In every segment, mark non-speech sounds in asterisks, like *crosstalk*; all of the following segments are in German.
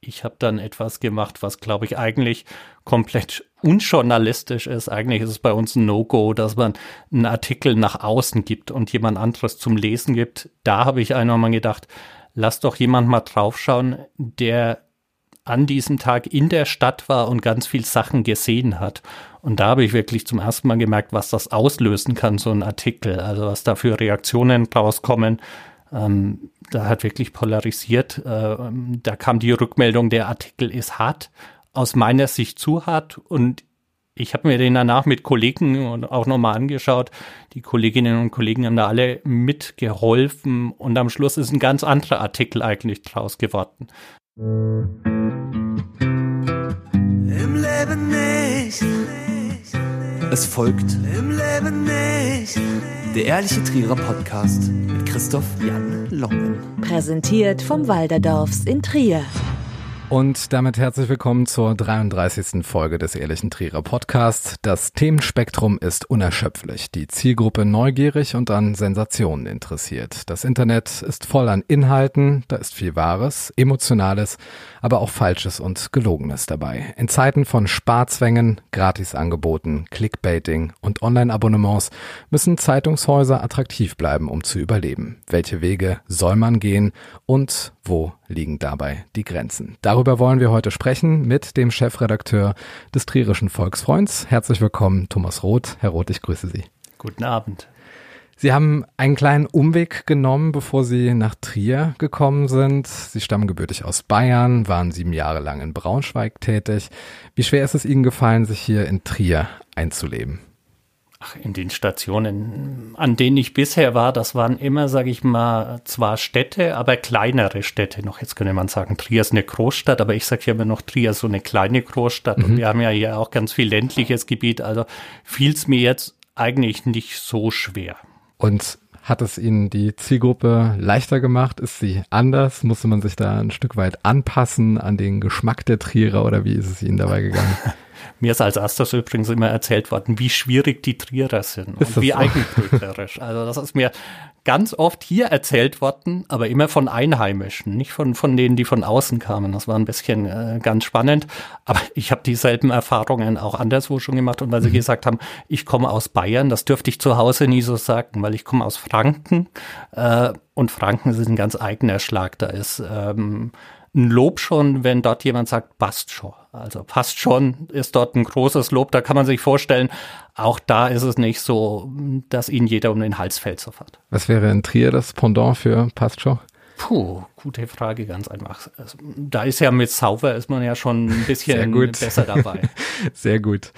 ich habe dann etwas gemacht, was, glaube ich, eigentlich komplett unjournalistisch ist. Eigentlich ist es bei uns ein No-Go, dass man einen Artikel nach außen gibt und jemand anderes zum Lesen gibt. Da habe ich einmal mal gedacht, lass doch jemand mal draufschauen, der an diesem Tag in der Stadt war und ganz viel Sachen gesehen hat. Und da habe ich wirklich zum ersten Mal gemerkt, was das auslösen kann, so ein Artikel. Also was da für Reaktionen rauskommen. Ähm, da hat wirklich polarisiert. Äh, da kam die Rückmeldung, der Artikel ist hart, aus meiner Sicht zu hart. Und ich habe mir den danach mit Kollegen auch nochmal angeschaut. Die Kolleginnen und Kollegen haben da alle mitgeholfen. Und am Schluss ist ein ganz anderer Artikel eigentlich draus geworden. Im Leben nicht. Es folgt Im Leben nicht. der Ehrliche Trierer Podcast mit Christoph Jan Longen. Präsentiert vom Walderdorfs in Trier. Und damit herzlich willkommen zur 33. Folge des Ehrlichen Trierer Podcasts. Das Themenspektrum ist unerschöpflich, die Zielgruppe neugierig und an Sensationen interessiert. Das Internet ist voll an Inhalten, da ist viel Wahres, Emotionales, aber auch Falsches und Gelogenes dabei. In Zeiten von Sparzwängen, Gratisangeboten, Clickbaiting und Online-Abonnements müssen Zeitungshäuser attraktiv bleiben, um zu überleben. Welche Wege soll man gehen und wo liegen dabei die Grenzen? Darüber wollen wir heute sprechen mit dem Chefredakteur des Trierischen Volksfreunds. Herzlich willkommen, Thomas Roth. Herr Roth, ich grüße Sie. Guten Abend. Sie haben einen kleinen Umweg genommen, bevor Sie nach Trier gekommen sind. Sie stammen gebürtig aus Bayern, waren sieben Jahre lang in Braunschweig tätig. Wie schwer ist es Ihnen gefallen, sich hier in Trier einzuleben? Ach, in den Stationen, an denen ich bisher war, das waren immer, sage ich mal, zwar Städte, aber kleinere Städte. Noch jetzt könnte man sagen, Trier ist eine Großstadt, aber ich sage ja immer noch Trier ist so eine kleine Großstadt. Mhm. Und wir haben ja hier auch ganz viel ländliches Gebiet. Also fiel es mir jetzt eigentlich nicht so schwer. Und hat es Ihnen die Zielgruppe leichter gemacht? Ist sie anders? Musste man sich da ein Stück weit anpassen an den Geschmack der Trierer oder wie ist es Ihnen dabei gegangen? *laughs* Mir ist als erstes übrigens immer erzählt worden, wie schwierig die Trierer sind und wie so? eigenbrötlerisch. *laughs* Also das ist mir ganz oft hier erzählt worden, aber immer von Einheimischen, nicht von, von denen, die von außen kamen. Das war ein bisschen äh, ganz spannend. Aber ich habe dieselben Erfahrungen auch anderswo schon gemacht. Und weil sie mhm. gesagt haben, ich komme aus Bayern, das dürfte ich zu Hause nie so sagen, weil ich komme aus Franken. Äh, und Franken ist ein ganz eigener Schlag. Da ist ähm, ein Lob schon, wenn dort jemand sagt, passt schon. Also passt schon, ist dort ein großes Lob. Da kann man sich vorstellen, auch da ist es nicht so, dass ihnen jeder um den Hals fällt sofort. Was wäre in Trier das Pendant für passt schon? Puh, gute Frage, ganz einfach. Also, da ist ja mit Sauber ist man ja schon ein bisschen besser dabei. *laughs* Sehr gut.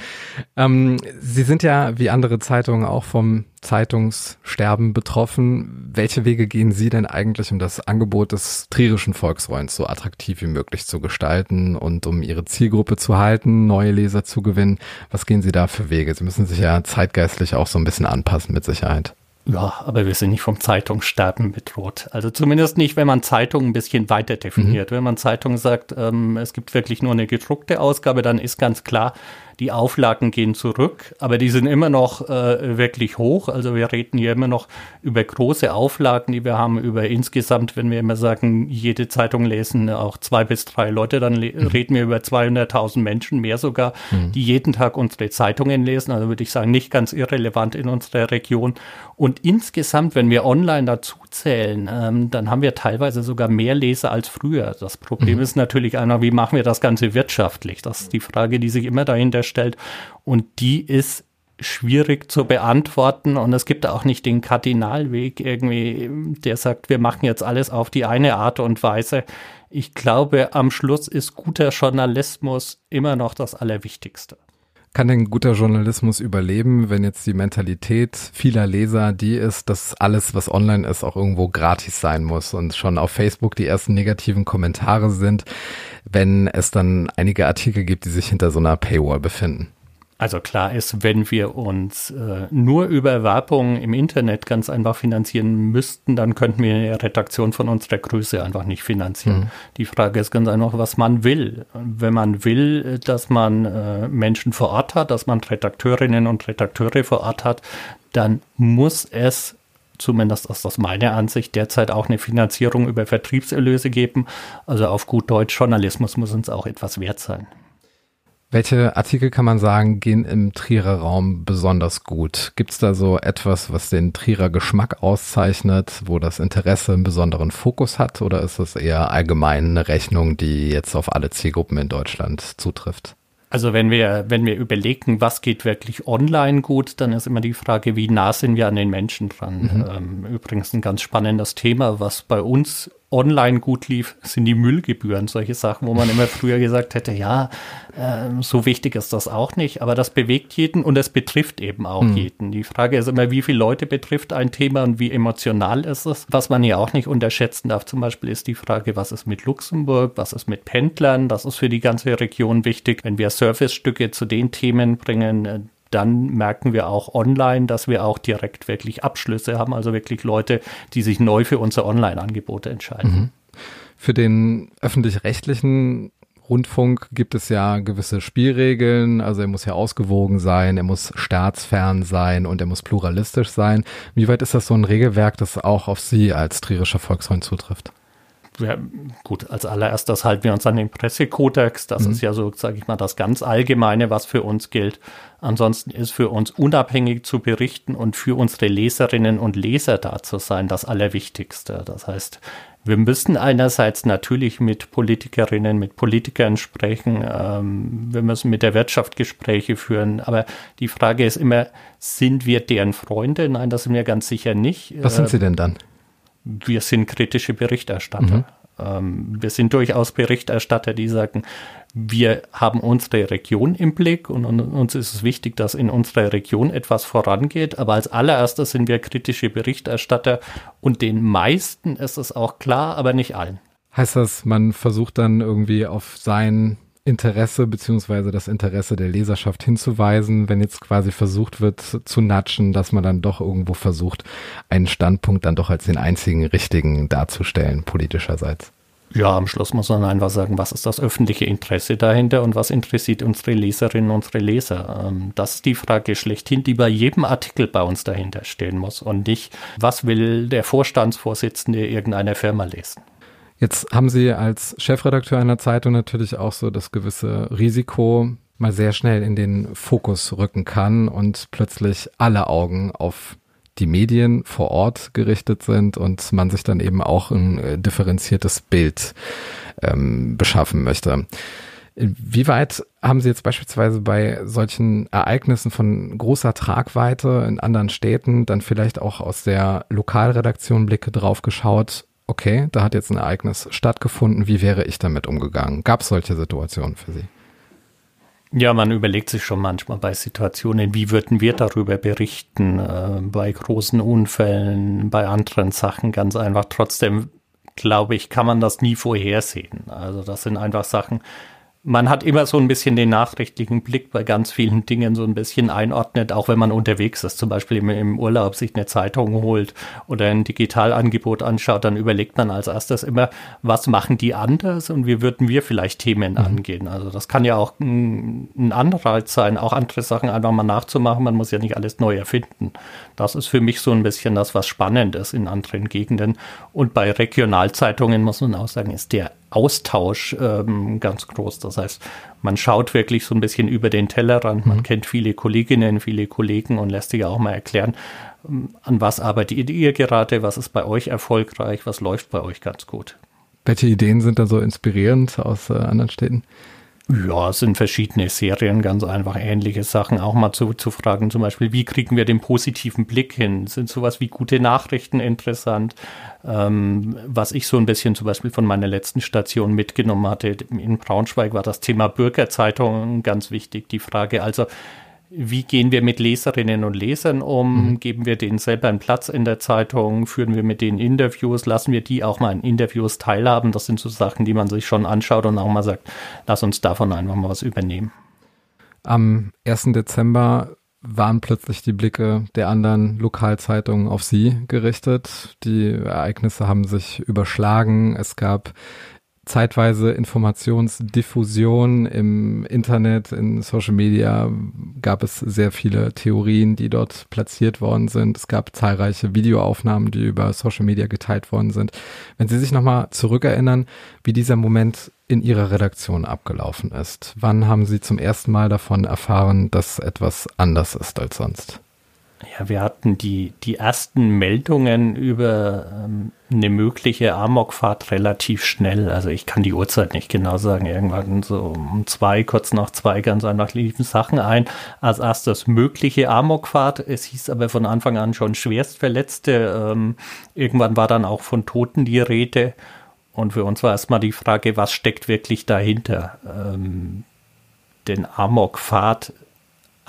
Ähm, Sie sind ja wie andere Zeitungen auch vom Zeitungssterben betroffen. Welche Wege gehen Sie denn eigentlich, um das Angebot des trierischen Volksfreunds so attraktiv wie möglich zu gestalten und um Ihre Zielgruppe zu halten, neue Leser zu gewinnen? Was gehen Sie da für Wege? Sie müssen sich ja zeitgeistlich auch so ein bisschen anpassen, mit Sicherheit. Ja, aber wir sind nicht vom Zeitungssterben bedroht. Also zumindest nicht, wenn man Zeitungen ein bisschen weiter definiert. Mhm. Wenn man Zeitungen sagt, ähm, es gibt wirklich nur eine gedruckte Ausgabe, dann ist ganz klar, die Auflagen gehen zurück, aber die sind immer noch äh, wirklich hoch. Also wir reden hier immer noch über große Auflagen, die wir haben, über insgesamt, wenn wir immer sagen, jede Zeitung lesen auch zwei bis drei Leute, dann mhm. reden wir über 200.000 Menschen, mehr sogar, mhm. die jeden Tag unsere Zeitungen lesen. Also würde ich sagen, nicht ganz irrelevant in unserer Region. Und insgesamt, wenn wir online dazu zählen, ähm, dann haben wir teilweise sogar mehr Leser als früher. Das Problem mhm. ist natürlich einer, wie machen wir das Ganze wirtschaftlich? Das ist die Frage, die sich immer dahinter stellt. Und die ist schwierig zu beantworten und es gibt auch nicht den Kardinalweg irgendwie, der sagt, wir machen jetzt alles auf die eine Art und Weise. Ich glaube, am Schluss ist guter Journalismus immer noch das Allerwichtigste. Kann denn guter Journalismus überleben, wenn jetzt die Mentalität vieler Leser die ist, dass alles, was online ist, auch irgendwo gratis sein muss und schon auf Facebook die ersten negativen Kommentare sind, wenn es dann einige Artikel gibt, die sich hinter so einer Paywall befinden? Also klar ist, wenn wir uns äh, nur über Werbung im Internet ganz einfach finanzieren müssten, dann könnten wir eine Redaktion von unserer Größe einfach nicht finanzieren. Mhm. Die Frage ist ganz einfach, was man will. Wenn man will, dass man äh, Menschen vor Ort hat, dass man Redakteurinnen und Redakteure vor Ort hat, dann muss es zumindest ist das meine Ansicht, derzeit auch eine Finanzierung über Vertriebserlöse geben. Also auf gut Deutsch, Journalismus muss uns auch etwas wert sein. Welche Artikel kann man sagen, gehen im Trierer Raum besonders gut? Gibt es da so etwas, was den Trierer Geschmack auszeichnet, wo das Interesse einen besonderen Fokus hat? Oder ist es eher allgemein eine Rechnung, die jetzt auf alle Zielgruppen in Deutschland zutrifft? Also wenn wir, wenn wir überlegen, was geht wirklich online gut, dann ist immer die Frage, wie nah sind wir an den Menschen dran. Mhm. Ähm, übrigens ein ganz spannendes Thema, was bei uns online gut lief, sind die Müllgebühren. Solche Sachen, wo man immer früher gesagt hätte, ja, äh, so wichtig ist das auch nicht. Aber das bewegt jeden und es betrifft eben auch mhm. jeden. Die Frage ist immer, wie viele Leute betrifft ein Thema und wie emotional ist es. Was man ja auch nicht unterschätzen darf, zum Beispiel ist die Frage, was ist mit Luxemburg, was ist mit Pendlern? Das ist für die ganze Region wichtig. Wenn wir Servicestücke zu den Themen bringen, äh, dann merken wir auch online, dass wir auch direkt wirklich Abschlüsse haben, also wirklich Leute, die sich neu für unsere Online-Angebote entscheiden. Mhm. Für den öffentlich-rechtlichen Rundfunk gibt es ja gewisse Spielregeln, also er muss ja ausgewogen sein, er muss staatsfern sein und er muss pluralistisch sein. Wie weit ist das so ein Regelwerk, das auch auf Sie als trierischer Volksfreund zutrifft? Ja, gut, als allererstes halten wir uns an den Pressekodex. Das mhm. ist ja so, sage ich mal, das ganz Allgemeine, was für uns gilt. Ansonsten ist für uns unabhängig zu berichten und für unsere Leserinnen und Leser da zu sein das Allerwichtigste. Das heißt, wir müssen einerseits natürlich mit Politikerinnen, mit Politikern sprechen. Ähm, wir müssen mit der Wirtschaft Gespräche führen. Aber die Frage ist immer, sind wir deren Freunde? Nein, das sind wir ganz sicher nicht. Was sind Sie denn dann? Wir sind kritische Berichterstatter. Mhm. Ähm, wir sind durchaus Berichterstatter, die sagen, wir haben unsere Region im Blick und, und, uns ist es wichtig, dass in unserer Region etwas vorangeht. Aber als allererstes sind wir kritische Berichterstatter und den meisten ist es auch klar, aber nicht allen. Heißt das, man versucht dann irgendwie auf sein Interesse beziehungsweise das Interesse der Leserschaft hinzuweisen, wenn jetzt quasi versucht wird zu natschen, dass man dann doch irgendwo versucht, einen Standpunkt dann doch als den einzigen richtigen darzustellen, politischerseits. Ja, am Schluss muss man einfach sagen, was ist das öffentliche Interesse dahinter und was interessiert unsere Leserinnen und unsere Leser? Ähm, das ist die Frage schlechthin, die bei jedem Artikel bei uns dahinter stehen muss und nicht, was will der Vorstandsvorsitzende irgendeiner Firma lesen. Jetzt haben Sie als Chefredakteur einer Zeitung natürlich auch so das gewisse Risiko, mal sehr schnell in den Fokus rücken kann und plötzlich alle Augen auf die Medien vor Ort gerichtet sind und man sich dann eben auch ein äh, differenziertes Bild ähm, beschaffen möchte. Wie weit haben Sie jetzt beispielsweise bei solchen Ereignissen von großer Tragweite in anderen Städten dann vielleicht auch aus der Lokalredaktion Blicke drauf geschaut, okay, da hat jetzt ein Ereignis stattgefunden, wie wäre ich damit umgegangen? Gab es solche Situationen für Sie? Ja, man überlegt sich schon manchmal bei Situationen, wie würden wir darüber berichten, äh, bei großen Unfällen, bei anderen Sachen ganz einfach. Trotzdem, glaube ich, kann man das nie vorhersehen. Also das sind einfach Sachen, man hat immer so ein bisschen den nachrichtlichen Blick bei ganz vielen Dingen so ein bisschen einordnet, auch wenn man unterwegs ist, zum Beispiel im, im, Urlaub sich eine Zeitung holt oder ein Digitalangebot anschaut, dann überlegt man als erstes immer, was machen die anders und wie würden wir vielleicht Themen mhm. angehen. Also das kann ja auch ein, ein Anreiz sein, auch andere Sachen einfach mal nachzumachen. Man muss ja nicht alles neu erfinden. Das ist für mich so ein bisschen das, was spannend ist in anderen Gegenden. Und bei Regionalzeitungen muss man auch sagen, ist der Austausch ähm, ganz groß. Das heißt, man schaut wirklich so ein bisschen über den Tellerrand, man mhm. kennt viele Kolleginnen, viele Kollegen und lässt sich auch mal erklären, ähm, an was arbeitet ihr gerade, was ist bei euch erfolgreich, was läuft bei euch ganz gut. Welche Ideen sind da so inspirierend aus äh, anderen Städten? Ja, es sind verschiedene Serien, ganz einfach ähnliche Sachen auch mal zu, zu fragen. Zum Beispiel, wie kriegen wir den positiven Blick hin? Sind sowas wie gute Nachrichten interessant? Ähm, was ich so ein bisschen zum Beispiel von meiner letzten Station mitgenommen hatte, in Braunschweig war das Thema Bürgerzeitung ganz wichtig. Die Frage also, wie gehen wir mit Leserinnen und Lesern um? Mhm. Geben wir denen selber einen Platz in der Zeitung? Führen wir mit denen Interviews? Lassen wir die auch mal in Interviews teilhaben? Das sind so Sachen, die man sich schon anschaut und auch mal sagt, lass uns davon einfach mal was übernehmen. Am 1. Dezember waren plötzlich die Blicke der anderen Lokalzeitungen auf Sie gerichtet. Die Ereignisse haben sich überschlagen. Es gab zeitweise Informationsdiffusion im Internet, in Social Media gab es sehr viele Theorien, die dort platziert worden sind. Es gab zahlreiche Videoaufnahmen, die über Social Media geteilt worden sind. Wenn Sie sich nochmal zurückerinnern, wie dieser Moment in Ihrer Redaktion abgelaufen ist, wann haben Sie zum ersten Mal davon erfahren, dass etwas anders ist als sonst? Ja, wir hatten die, die ersten Meldungen über ähm, eine mögliche Amokfahrt relativ schnell. Also ich kann die Uhrzeit nicht genau sagen. Irgendwann so um zwei, kurz nach zwei, ganz einfach liefen Sachen ein. Als erstes mögliche Amokfahrt. Es hieß aber von Anfang an schon Schwerstverletzte. Ähm, irgendwann war dann auch von Toten die Rede. Und für uns war erstmal die Frage, was steckt wirklich dahinter? Ähm, denn Amokfahrt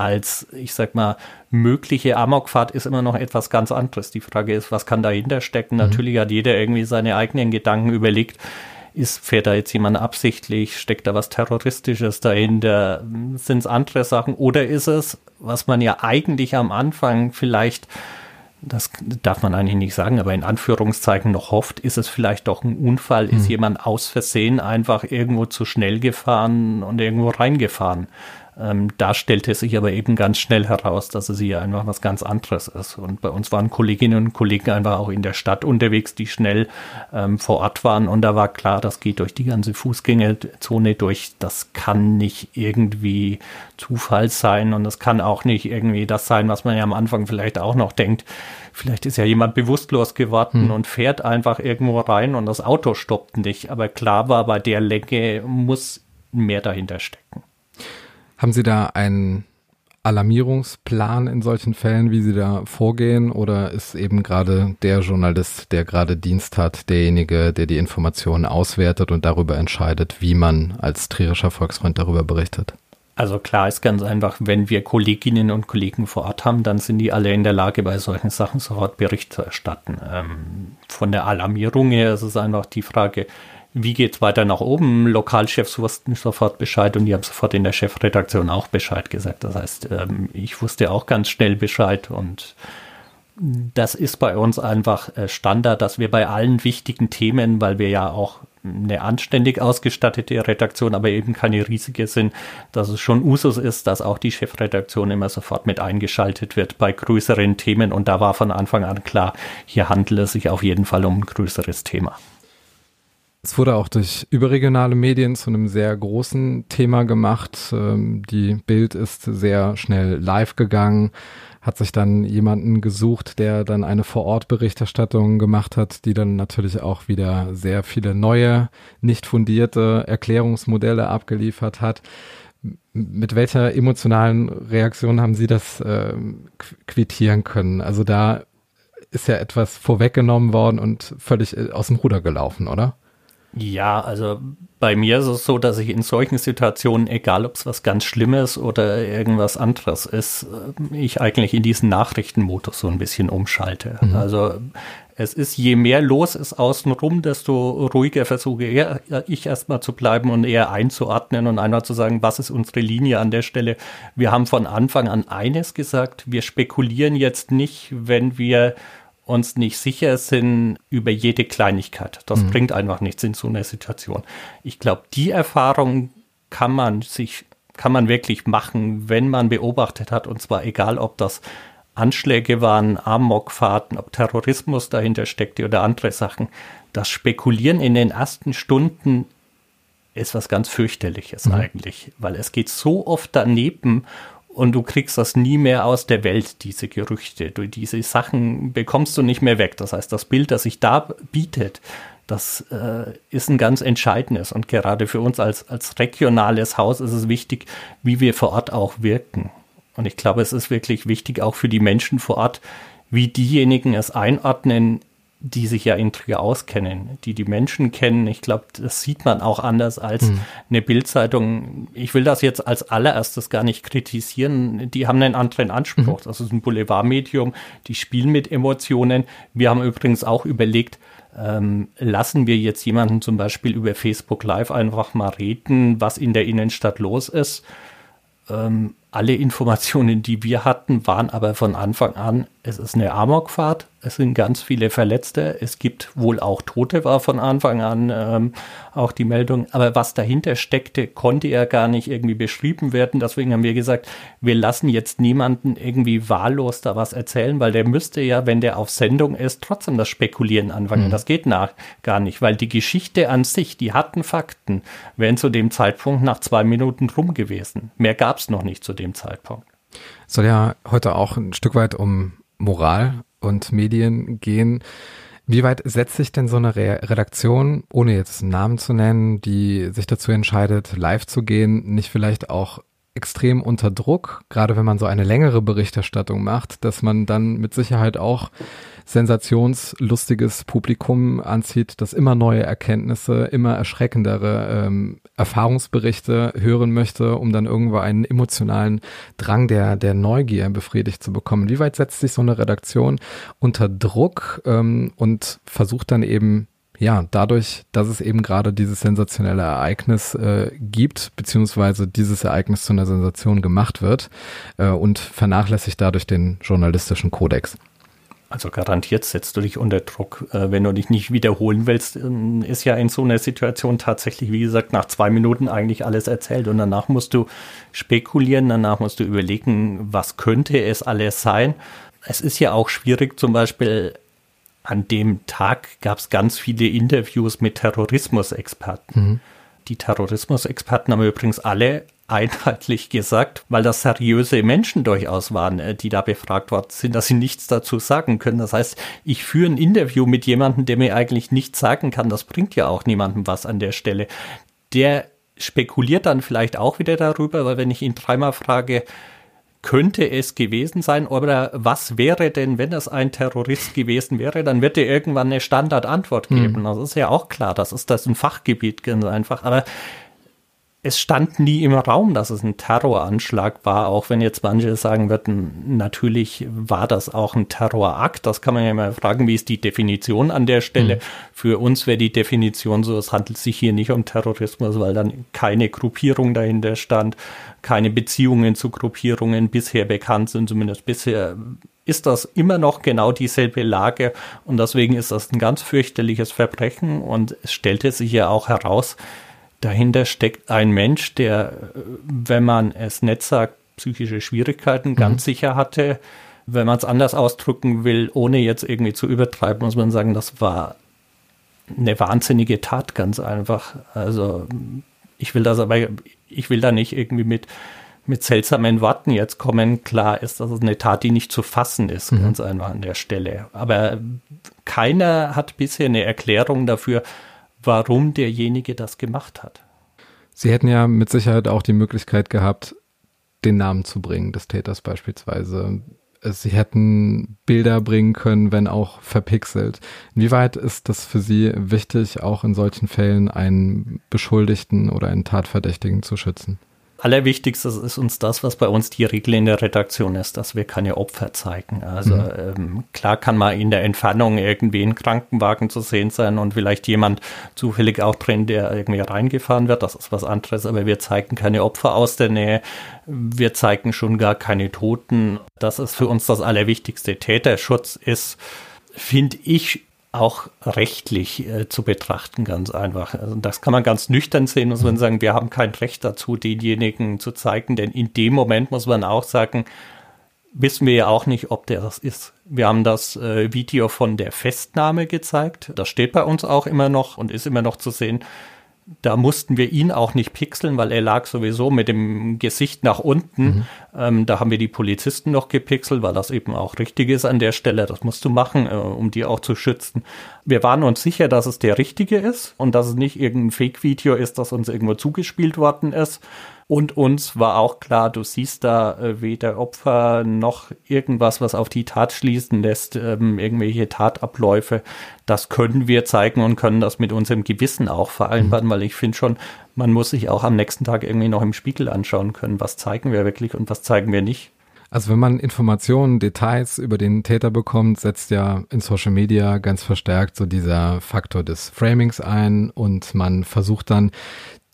als, ich sag mal, mögliche Amokfahrt ist immer noch etwas ganz anderes. Die Frage ist, was kann dahinter stecken? Mhm. Natürlich hat jeder irgendwie seine eigenen Gedanken überlegt. Ist, fährt da jetzt jemand absichtlich? Steckt da was Terroristisches dahinter? Sind es andere Sachen? Oder ist es, was man ja eigentlich am Anfang vielleicht das darf man eigentlich nicht sagen, aber in Anführungszeichen noch hofft, ist es vielleicht doch ein Unfall, ist mhm. jemand aus Versehen einfach irgendwo zu schnell gefahren und irgendwo reingefahren. Ähm, da stellte sich aber eben ganz schnell heraus, dass es hier einfach was ganz anderes ist. Und bei uns waren Kolleginnen und Kollegen einfach auch in der Stadt unterwegs, die schnell ähm, vor Ort waren. Und da war klar, das geht durch die ganze Fußgängerzone durch. Das kann nicht irgendwie Zufall sein und das kann auch nicht irgendwie das sein, was man ja am Anfang vielleicht auch noch denkt. Vielleicht ist ja jemand bewusstlos geworden hm. und fährt einfach irgendwo rein und das Auto stoppt nicht. Aber klar war, bei der Länge muss mehr dahinter stecken. Haben Sie da einen Alarmierungsplan in solchen Fällen, wie Sie da vorgehen? Oder ist eben gerade der Journalist, der gerade Dienst hat, derjenige, der die Informationen auswertet und darüber entscheidet, wie man als trierischer Volksfreund darüber berichtet? Also klar ist ganz einfach, wenn wir Kolleginnen und Kollegen vor Ort haben, dann sind die alle in der Lage, bei solchen Sachen sofort Bericht zu erstatten. Ähm, von der Alarmierung her ist es einfach die Frage, wie geht's weiter nach oben? Lokalchefs wussten sofort Bescheid und die haben sofort in der Chefredaktion auch Bescheid gesagt. Das heißt, ähm, ich wusste auch ganz schnell Bescheid und das ist bei uns einfach äh, Standard, dass wir bei allen wichtigen Themen, weil wir ja auch eine anständig ausgestattete Redaktion, aber eben keine riesige sind, dass es schon Usus ist, dass auch die Chefredaktion immer sofort mit eingeschaltet wird bei größeren Themen. Und da war von Anfang an klar, hier handelt es sich auf jeden Fall um ein größeres Thema. Es wurde auch durch überregionale Medien zu einem sehr großen Thema gemacht. Ähm, die Bild ist sehr schnell live gegangen, hat sich dann jemanden gesucht, der dann eine Vorortberichterstattung gemacht hat, die dann natürlich auch wieder sehr viele neue, nicht fundierte Erklärungsmodelle abgeliefert hat. Mit welcher emotionalen Reaktion haben Sie das äh, quittieren können? Also da ist ja etwas vorweggenommen worden und völlig äh, aus dem Ruder gelaufen, oder? Ja, also bei mir ist es so, dass ich in solchen Situationen, egal ob es was ganz Schlimmes oder irgendwas anderes ist, äh, ich eigentlich in diesen Nachrichtenmodus so ein bisschen umschalte. Mhm. Also es ist, je mehr los ist außenrum, desto ruhiger versuche ich erstmal zu bleiben und eher einzuordnen und einmal zu sagen, was ist unsere Linie an der Stelle. Wir haben von Anfang an eines gesagt, wir spekulieren jetzt nicht, wenn wir uns nicht sicher sind über jede Kleinigkeit. Das mhm. bringt einfach nichts in so einer Situation. Ich glaube, die Erfahrung kann man sich, kann man wirklich machen, wenn man beobachtet hat, und zwar egal, ob das Anschläge waren, Amokfahrten, ob Terrorismus dahinter steckte oder andere Sachen. Das Spekulieren in den ersten Stunden ist was ganz fürchterliches mhm. eigentlich, weil es geht so oft daneben und du kriegst das nie mehr aus der Welt, diese Gerüchte. Du, diese Sachen bekommst du nicht mehr weg. Das heißt, das Bild, das sich da bietet, das äh, ist ein ganz entscheidendes. Und gerade für uns als, als regionales Haus ist es wichtig, wie wir vor Ort auch wirken. Und ich glaube, es ist wirklich wichtig, auch für die Menschen vor Ort, wie diejenigen es einordnen, die sich ja in Trier auskennen, die die Menschen kennen. Ich glaube, das sieht man auch anders als mhm. eine Bildzeitung. Ich will das jetzt als allererstes gar nicht kritisieren. Die haben einen anderen Anspruch. Mhm. Das ist ein Boulevardmedium. Die spielen mit Emotionen. Wir haben übrigens auch überlegt, ähm, lassen wir jetzt jemanden zum Beispiel über Facebook Live einfach mal reden, was in der Innenstadt los ist. Ähm, alle Informationen, die wir hatten, waren aber von Anfang an es ist eine Amokfahrt, es sind ganz viele Verletzte, es gibt wohl auch Tote, war von Anfang an ähm, auch die Meldung. Aber was dahinter steckte, konnte ja gar nicht irgendwie beschrieben werden. Deswegen haben wir gesagt, wir lassen jetzt niemanden irgendwie wahllos da was erzählen, weil der müsste ja, wenn der auf Sendung ist, trotzdem das Spekulieren anfangen. Mhm. Das geht nach gar nicht, weil die Geschichte an sich, die harten Fakten, wären zu dem Zeitpunkt nach zwei Minuten rum gewesen. Mehr gab es noch nicht zu dem Zeitpunkt. Soll ja heute auch ein Stück weit um Moral und Medien gehen. Wie weit setzt sich denn so eine Re Redaktion, ohne jetzt einen Namen zu nennen, die sich dazu entscheidet, live zu gehen, nicht vielleicht auch extrem unter Druck, gerade wenn man so eine längere Berichterstattung macht, dass man dann mit Sicherheit auch sensationslustiges Publikum anzieht, das immer neue Erkenntnisse, immer erschreckendere ähm, Erfahrungsberichte hören möchte, um dann irgendwo einen emotionalen Drang der, der Neugier befriedigt zu bekommen. Wie weit setzt sich so eine Redaktion unter Druck ähm, und versucht dann eben ja, dadurch, dass es eben gerade dieses sensationelle Ereignis äh, gibt, beziehungsweise dieses Ereignis zu einer Sensation gemacht wird äh, und vernachlässigt dadurch den journalistischen Kodex. Also garantiert setzt du dich unter Druck. Äh, wenn du dich nicht wiederholen willst, ähm, ist ja in so einer Situation tatsächlich, wie gesagt, nach zwei Minuten eigentlich alles erzählt. Und danach musst du spekulieren, danach musst du überlegen, was könnte es alles sein. Es ist ja auch schwierig, zum Beispiel an dem Tag gab es ganz viele Interviews mit Terrorismusexperten. Mhm. Die Terrorismusexperten haben übrigens alle einheitlich gesagt, weil das seriöse Menschen durchaus waren, äh, die da befragt worden sind, dass sie nichts dazu sagen können. Das heißt, ich führe ein Interview mit jemandem, der mir eigentlich nichts sagen kann. Das bringt ja auch niemandem was an der Stelle. Der spekuliert dann vielleicht auch wieder darüber, weil wenn ich ihn dreimal frage, könnte es gewesen sein oder was wäre denn, wenn es ein Terrorist gewesen wäre, dann wird er irgendwann eine Standardantwort geben. Hm. Das ist ja auch klar, das ist das ein Fachgebiet ganz einfach. Aber es stand nie im Raum, dass es ein Terroranschlag war, auch wenn jetzt manche sagen würden, natürlich war das auch ein Terrorakt. Das kann man ja mal fragen, wie ist die Definition an der Stelle? Mhm. Für uns wäre die Definition so, es handelt sich hier nicht um Terrorismus, weil dann keine Gruppierung dahinter stand, keine Beziehungen zu Gruppierungen bisher bekannt sind, zumindest bisher ist das immer noch genau dieselbe Lage und deswegen ist das ein ganz fürchterliches Verbrechen und es stellte sich ja auch heraus, dahinter steckt ein Mensch, der, wenn man es nett sagt, psychische Schwierigkeiten mhm. ganz sicher hatte. Wenn man es anders ausdrücken will, ohne jetzt irgendwie zu übertreiben, muss man sagen, das war eine wahnsinnige Tat, ganz einfach. Also ich will das aber, ich will da nicht irgendwie mit, mit seltsamen Worten jetzt kommen. Klar ist, dass es eine Tat, die nicht zu fassen ist, mhm. ganz einfach an der Stelle. Aber keiner hat bisher eine Erklärung dafür, warum derjenige das gemacht hat. Sie hätten ja mit Sicherheit auch die Möglichkeit gehabt, den Namen zu bringen des Täters beispielsweise. Sie hätten Bilder bringen können, wenn auch verpixelt. Inwieweit ist das für Sie wichtig, auch in solchen Fällen einen Beschuldigten oder einen Tatverdächtigen zu schützen? Allerwichtigstes ist uns das, was bei uns die Regel in der Redaktion ist, dass wir keine Opfer zeigen. Also mhm. ähm, klar kann mal in der Entfernung irgendwie ein Krankenwagen zu sehen sein und vielleicht jemand zufällig auch drin, der irgendwie reingefahren wird. Das ist was anderes, aber wir zeigen keine Opfer aus der Nähe. Wir zeigen schon gar keine Toten. Das ist für uns das Allerwichtigste. Täterschutz ist, finde ich, auch rechtlich äh, zu betrachten, ganz einfach. Also das kann man ganz nüchtern sehen, muss man sagen, wir haben kein Recht dazu, denjenigen zu zeigen, denn in dem Moment muss man auch sagen, wissen wir ja auch nicht, ob der das ist. Wir haben das äh, Video von der Festnahme gezeigt, das steht bei uns auch immer noch und ist immer noch zu sehen da mussten wir ihn auch nicht pixeln, weil er lag sowieso mit dem Gesicht nach unten. Mhm. Ähm, da haben wir die Polizisten noch gepixelt, weil das eben auch richtig ist an der Stelle. Das musst du machen, äh, um die auch zu schützen. Wir waren uns sicher, dass es der richtige ist und dass es nicht irgendein Fake-Video ist, das uns irgendwo zugespielt worden ist. Und uns war auch klar, du siehst da äh, weder Opfer noch irgendwas, was auf die Tat schließen lässt, ähm, irgendwelche Tatabläufe. Das können wir zeigen und können das mit unserem Gewissen auch vereinbaren, mhm. weil ich finde schon, man muss sich auch am nächsten Tag irgendwie noch im Spiegel anschauen können, was zeigen wir wirklich und was zeigen wir nicht. Also wenn man Informationen, Details über den Täter bekommt, setzt ja in Social Media ganz verstärkt so dieser Faktor des Framings ein und man versucht dann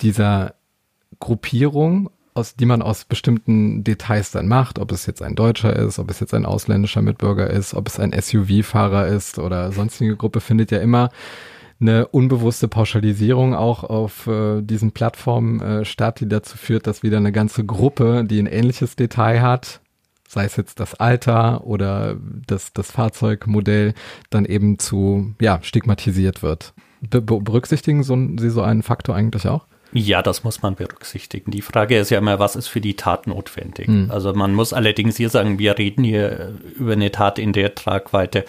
dieser Gruppierung aus, die man aus bestimmten Details dann macht, ob es jetzt ein Deutscher ist, ob es jetzt ein ausländischer Mitbürger ist, ob es ein SUV-Fahrer ist oder sonstige Gruppe, findet ja immer eine unbewusste Pauschalisierung auch auf äh, diesen Plattformen äh, statt, die dazu führt, dass wieder eine ganze Gruppe, die ein ähnliches Detail hat, sei es jetzt das Alter oder das, das Fahrzeugmodell, dann eben zu, ja, stigmatisiert wird. Be berücksichtigen so, Sie so einen Faktor eigentlich auch? Ja, das muss man berücksichtigen. Die Frage ist ja immer, was ist für die Tat notwendig? Hm. Also man muss allerdings hier sagen, wir reden hier über eine Tat in der Tragweite,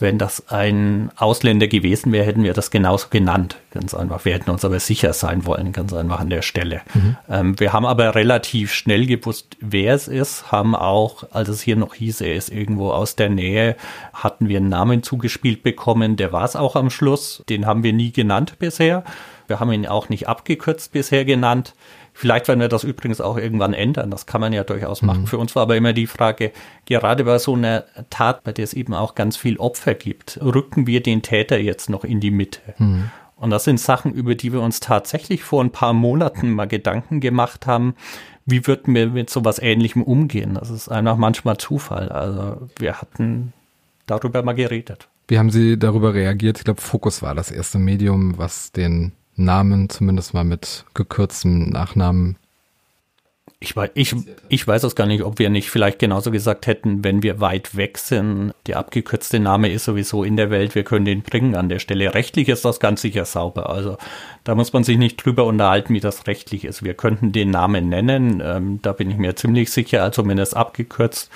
wenn das ein Ausländer gewesen wäre, hätten wir das genauso genannt. Ganz einfach. Wir hätten uns aber sicher sein wollen, ganz einfach an der Stelle. Mhm. Ähm, wir haben aber relativ schnell gewusst, wer es ist, haben auch, als es hier noch hieß, er ist irgendwo aus der Nähe, hatten wir einen Namen zugespielt bekommen. Der war es auch am Schluss. Den haben wir nie genannt bisher. Wir haben ihn auch nicht abgekürzt bisher genannt. Vielleicht werden wir das übrigens auch irgendwann ändern. Das kann man ja durchaus machen. Mhm. Für uns war aber immer die Frage, gerade bei so einer Tat, bei der es eben auch ganz viel Opfer gibt, rücken wir den Täter jetzt noch in die Mitte? Mhm. Und das sind Sachen, über die wir uns tatsächlich vor ein paar Monaten mal Gedanken gemacht haben. Wie würden wir mit sowas Ähnlichem umgehen? Das ist einfach manchmal Zufall. Also wir hatten darüber mal geredet. Wie haben Sie darüber reagiert? Ich glaube, Fokus war das erste Medium, was den Namen, zumindest mal mit gekürztem Nachnamen. Ich weiß, ich, ich weiß es gar nicht, ob wir nicht vielleicht genauso gesagt hätten, wenn wir weit weg sind. Der abgekürzte Name ist sowieso in der Welt, wir können den bringen an der Stelle. Rechtlich ist das ganz sicher sauber. Also da muss man sich nicht drüber unterhalten, wie das rechtlich ist. Wir könnten den Namen nennen, ähm, da bin ich mir ziemlich sicher, also zumindest abgekürzt.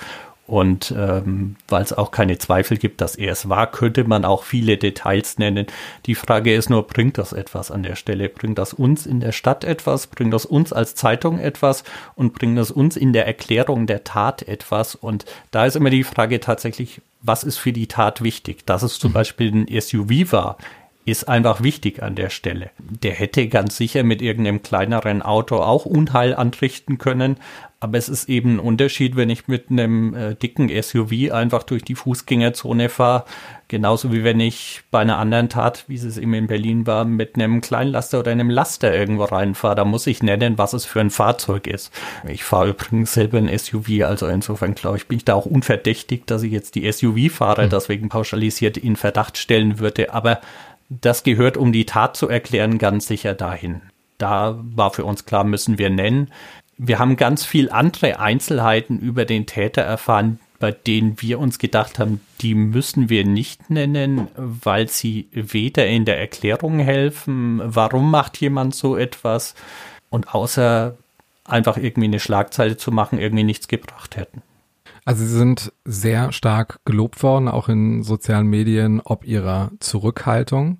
Und ähm, weil es auch keine Zweifel gibt, dass er es war, könnte man auch viele Details nennen. Die Frage ist nur, bringt das etwas an der Stelle? Bringt das uns in der Stadt etwas? Bringt das uns als Zeitung etwas? Und bringt das uns in der Erklärung der Tat etwas? Und da ist immer die Frage tatsächlich, was ist für die Tat wichtig? Dass es zum mhm. Beispiel ein SUV war, ist einfach wichtig an der Stelle. Der hätte ganz sicher mit irgendeinem kleineren Auto auch Unheil anrichten können, aber es ist eben ein Unterschied, wenn ich mit einem äh, dicken SUV einfach durch die Fußgängerzone fahre, genauso wie wenn ich bei einer anderen Tat, wie es eben in Berlin war, mit einem Kleinlaster oder einem Laster irgendwo reinfahre. Da muss ich nennen, was es für ein Fahrzeug ist. Ich fahre übrigens selber ein SUV, also insofern glaube ich, bin ich da auch unverdächtig, dass ich jetzt die SUV-Fahrer mhm. deswegen pauschalisiert in Verdacht stellen würde. Aber das gehört, um die Tat zu erklären, ganz sicher dahin. Da war für uns klar, müssen wir nennen wir haben ganz viel andere Einzelheiten über den Täter erfahren, bei denen wir uns gedacht haben, die müssen wir nicht nennen, weil sie weder in der Erklärung helfen, warum macht jemand so etwas und außer einfach irgendwie eine Schlagzeile zu machen, irgendwie nichts gebracht hätten. Also sie sind sehr stark gelobt worden, auch in sozialen Medien, ob ihrer Zurückhaltung.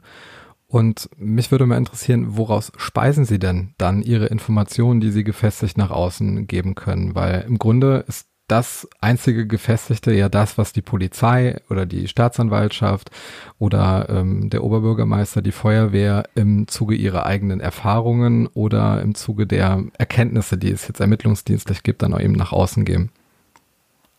Und mich würde mal interessieren, woraus speisen Sie denn dann Ihre Informationen, die Sie gefestigt nach außen geben können? Weil im Grunde ist das einzige Gefestigte ja das, was die Polizei oder die Staatsanwaltschaft oder ähm, der Oberbürgermeister, die Feuerwehr im Zuge ihrer eigenen Erfahrungen oder im Zuge der Erkenntnisse, die es jetzt ermittlungsdienstlich gibt, dann auch eben nach außen geben.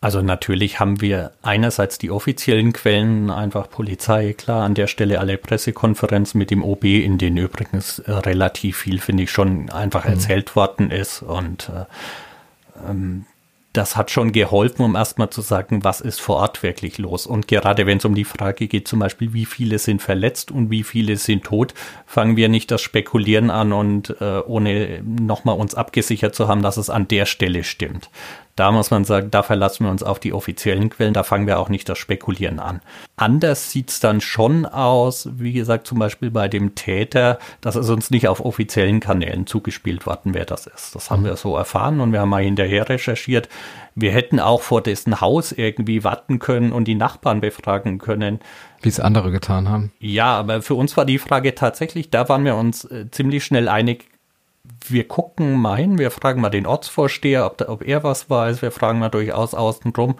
Also natürlich haben wir einerseits die offiziellen Quellen, einfach Polizei, klar, an der Stelle alle Pressekonferenzen mit dem OB, in denen übrigens äh, relativ viel, finde ich, schon einfach mhm. erzählt worden ist. Und äh, ähm, das hat schon geholfen, um erstmal zu sagen, was ist vor Ort wirklich los. Und gerade wenn es um die Frage geht, zum Beispiel, wie viele sind verletzt und wie viele sind tot, fangen wir nicht das Spekulieren an und äh, ohne nochmal uns abgesichert zu haben, dass es an der Stelle stimmt. Da muss man sagen, da verlassen wir uns auf die offiziellen Quellen, da fangen wir auch nicht das Spekulieren an. Anders sieht's dann schon aus, wie gesagt, zum Beispiel bei dem Täter, dass es uns nicht auf offiziellen Kanälen zugespielt worden, wer das ist. Das haben mhm. wir so erfahren und wir haben mal hinterher recherchiert. Wir hätten auch vor dessen Haus irgendwie warten können und die Nachbarn befragen können. Wie es andere getan haben. Ja, aber für uns war die Frage tatsächlich, da waren wir uns äh, ziemlich schnell einig, wir gucken mal hin, wir fragen mal den Ortsvorsteher, ob, ob er was weiß, wir fragen mal durchaus außen drum.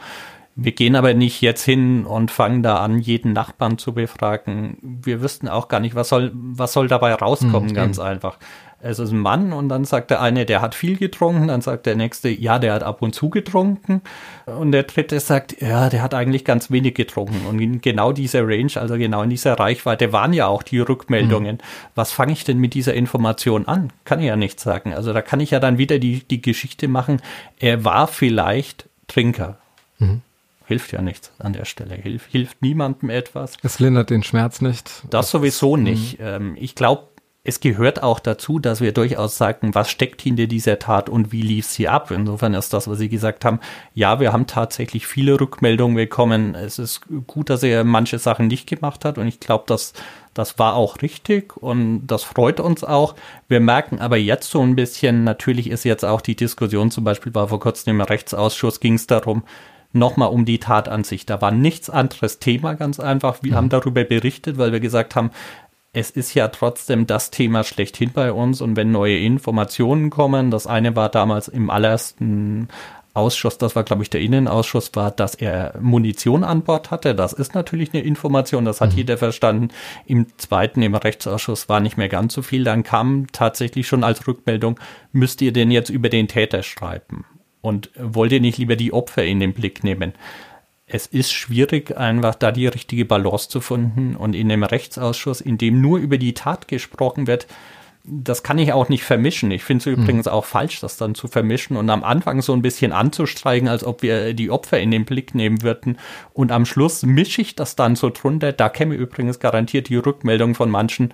Wir gehen aber nicht jetzt hin und fangen da an, jeden Nachbarn zu befragen. Wir wüssten auch gar nicht, was soll, was soll dabei rauskommen, mhm, ganz eben. einfach. Es ist ein Mann und dann sagt der eine, der hat viel getrunken, dann sagt der nächste, ja, der hat ab und zu getrunken und der dritte sagt, ja, der hat eigentlich ganz wenig getrunken und in genau dieser Range, also genau in dieser Reichweite waren ja auch die Rückmeldungen. Mhm. Was fange ich denn mit dieser Information an? Kann ich ja nicht sagen. Also da kann ich ja dann wieder die, die Geschichte machen, er war vielleicht Trinker. Mhm hilft ja nichts an der Stelle. Hilf, hilft niemandem etwas. Es lindert den Schmerz nicht. Das sowieso nicht. Mhm. Ich glaube, es gehört auch dazu, dass wir durchaus sagen, was steckt hinter dieser Tat und wie lief sie ab. Insofern ist das, was Sie gesagt haben, ja, wir haben tatsächlich viele Rückmeldungen bekommen. Es ist gut, dass er manche Sachen nicht gemacht hat und ich glaube, dass das war auch richtig und das freut uns auch. Wir merken aber jetzt so ein bisschen, natürlich ist jetzt auch die Diskussion, zum Beispiel war vor kurzem im Rechtsausschuss, ging es darum, nochmal um die Tat an sich. Da war nichts anderes Thema, ganz einfach. Wir mhm. haben darüber berichtet, weil wir gesagt haben, es ist ja trotzdem das Thema schlechthin bei uns und wenn neue Informationen kommen, das eine war damals im allerersten Ausschuss, das war glaube ich der Innenausschuss, war, dass er Munition an Bord hatte. Das ist natürlich eine Information, das hat mhm. jeder verstanden. Im zweiten, im Rechtsausschuss war nicht mehr ganz so viel. Dann kam tatsächlich schon als Rückmeldung, müsst ihr denn jetzt über den Täter schreiben? Und wollt ihr nicht lieber die Opfer in den Blick nehmen? Es ist schwierig, einfach da die richtige Balance zu finden. Und in dem Rechtsausschuss, in dem nur über die Tat gesprochen wird, das kann ich auch nicht vermischen. Ich finde es mhm. übrigens auch falsch, das dann zu vermischen und am Anfang so ein bisschen anzustreichen, als ob wir die Opfer in den Blick nehmen würden. Und am Schluss mische ich das dann so drunter. Da käme übrigens garantiert die Rückmeldung von manchen,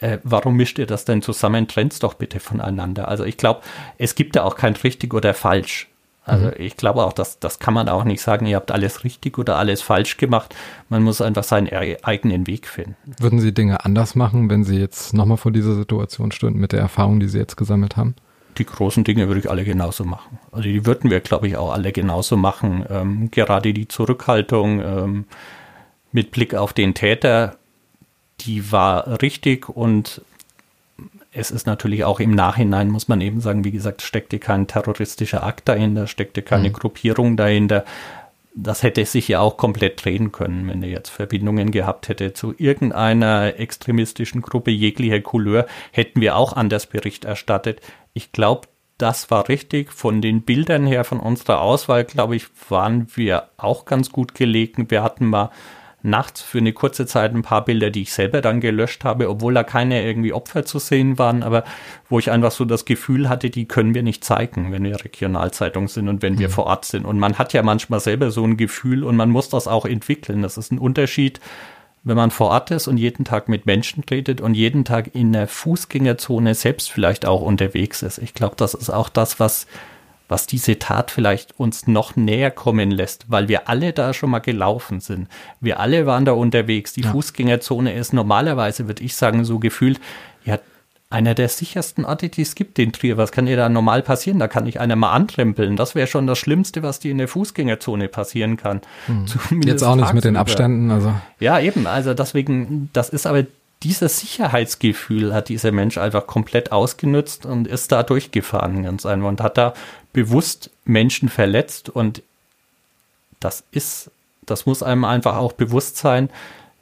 äh, warum mischt ihr das denn zusammen? Trennt's doch bitte voneinander. Also ich glaube, es gibt da auch kein richtig oder falsch. Also mhm. ich glaube auch, dass das kann man auch nicht sagen, ihr habt alles richtig oder alles falsch gemacht. Man muss einfach seinen eigenen Weg finden. Würden Sie Dinge anders machen, wenn Sie jetzt nochmal vor dieser Situation stünden mit der Erfahrung, die Sie jetzt gesammelt haben? Die großen Dinge würde ich alle genauso machen. Also die würden wir, glaube ich, auch alle genauso machen. Ähm, gerade die Zurückhaltung ähm, mit Blick auf den Täter, die war richtig und es ist natürlich auch im Nachhinein, muss man eben sagen, wie gesagt, steckte kein terroristischer Akt dahinter, steckte keine mhm. Gruppierung dahinter. Das hätte sich ja auch komplett drehen können, wenn er jetzt Verbindungen gehabt hätte zu irgendeiner extremistischen Gruppe jeglicher Couleur, hätten wir auch anders Bericht erstattet. Ich glaube, das war richtig. Von den Bildern her, von unserer Auswahl, glaube ich, waren wir auch ganz gut gelegen. Wir hatten mal nachts für eine kurze Zeit ein paar Bilder, die ich selber dann gelöscht habe, obwohl da keine irgendwie Opfer zu sehen waren, aber wo ich einfach so das Gefühl hatte, die können wir nicht zeigen, wenn wir Regionalzeitung sind und wenn wir mhm. vor Ort sind. Und man hat ja manchmal selber so ein Gefühl und man muss das auch entwickeln. Das ist ein Unterschied, wenn man vor Ort ist und jeden Tag mit Menschen redet und jeden Tag in der Fußgängerzone selbst vielleicht auch unterwegs ist. Ich glaube, das ist auch das, was was diese Tat vielleicht uns noch näher kommen lässt, weil wir alle da schon mal gelaufen sind. Wir alle waren da unterwegs. Die ja. Fußgängerzone ist normalerweise, würde ich sagen, so gefühlt, ja, einer der sichersten Orte, die es gibt in Trier. Was kann dir da normal passieren? Da kann ich einer mal antrempeln. Das wäre schon das Schlimmste, was dir in der Fußgängerzone passieren kann. Hm. Jetzt auch nicht mit den Abständen, also. Ja, eben. Also deswegen, das ist aber dieses Sicherheitsgefühl hat dieser Mensch einfach komplett ausgenutzt und ist da durchgefahren ganz einfach und hat da bewusst Menschen verletzt. Und das ist, das muss einem einfach auch bewusst sein,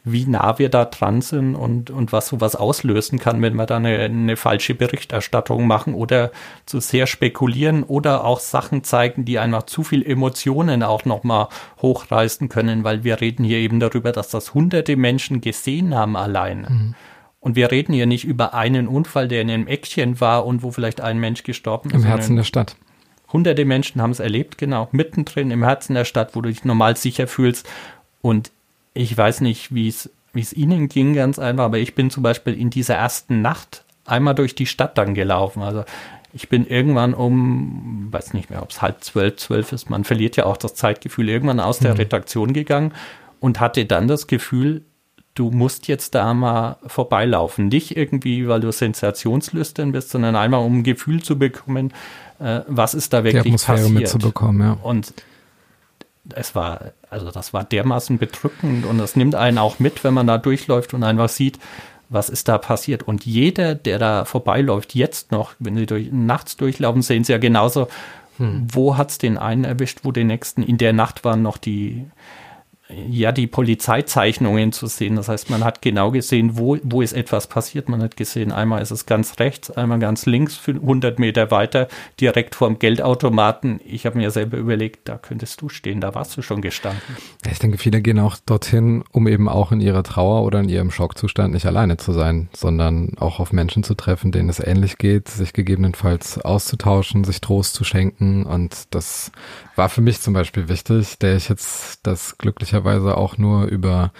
wie nah wir da dran sind und, und was sowas auslösen kann, wenn wir da eine, eine falsche Berichterstattung machen oder zu sehr spekulieren oder auch Sachen zeigen, die einfach zu viel Emotionen auch nochmal hochreißen können, weil wir reden hier eben darüber, dass das hunderte Menschen gesehen haben alleine. Mhm. Und wir reden hier nicht über einen Unfall, der in einem Eckchen war und wo vielleicht ein Mensch gestorben ist. Im Herzen der Stadt. Hunderte Menschen haben es erlebt, genau, mittendrin im Herzen der Stadt, wo du dich normal sicher fühlst. Und ich weiß nicht, wie es wie es Ihnen ging, ganz einfach, aber ich bin zum Beispiel in dieser ersten Nacht einmal durch die Stadt dann gelaufen. Also ich bin irgendwann um, weiß nicht mehr, ob es halb zwölf, zwölf ist, man verliert ja auch das Zeitgefühl, irgendwann aus der mhm. Redaktion gegangen und hatte dann das Gefühl, du musst jetzt da mal vorbeilaufen. Nicht irgendwie, weil du sensationslüstern bist, sondern einmal, um ein Gefühl zu bekommen, äh, was ist da wirklich Die Atmosphäre passiert. mitzubekommen, ja. Und es war, also das war dermaßen bedrückend und das nimmt einen auch mit, wenn man da durchläuft und einfach sieht, was ist da passiert. Und jeder, der da vorbeiläuft, jetzt noch, wenn sie durch, nachts durchlaufen, sehen sie ja genauso, hm. wo hat es den einen erwischt, wo den nächsten. In der Nacht waren noch die ja, die Polizeizeichnungen zu sehen. Das heißt, man hat genau gesehen, wo, wo ist etwas passiert. Man hat gesehen, einmal ist es ganz rechts, einmal ganz links, 100 Meter weiter, direkt vorm Geldautomaten. Ich habe mir selber überlegt, da könntest du stehen, da warst du schon gestanden. Ich denke, viele gehen auch dorthin, um eben auch in ihrer Trauer oder in ihrem Schockzustand nicht alleine zu sein, sondern auch auf Menschen zu treffen, denen es ähnlich geht, sich gegebenenfalls auszutauschen, sich Trost zu schenken. Und das war für mich zum Beispiel wichtig, der ich jetzt das glücklicherweise auch nur über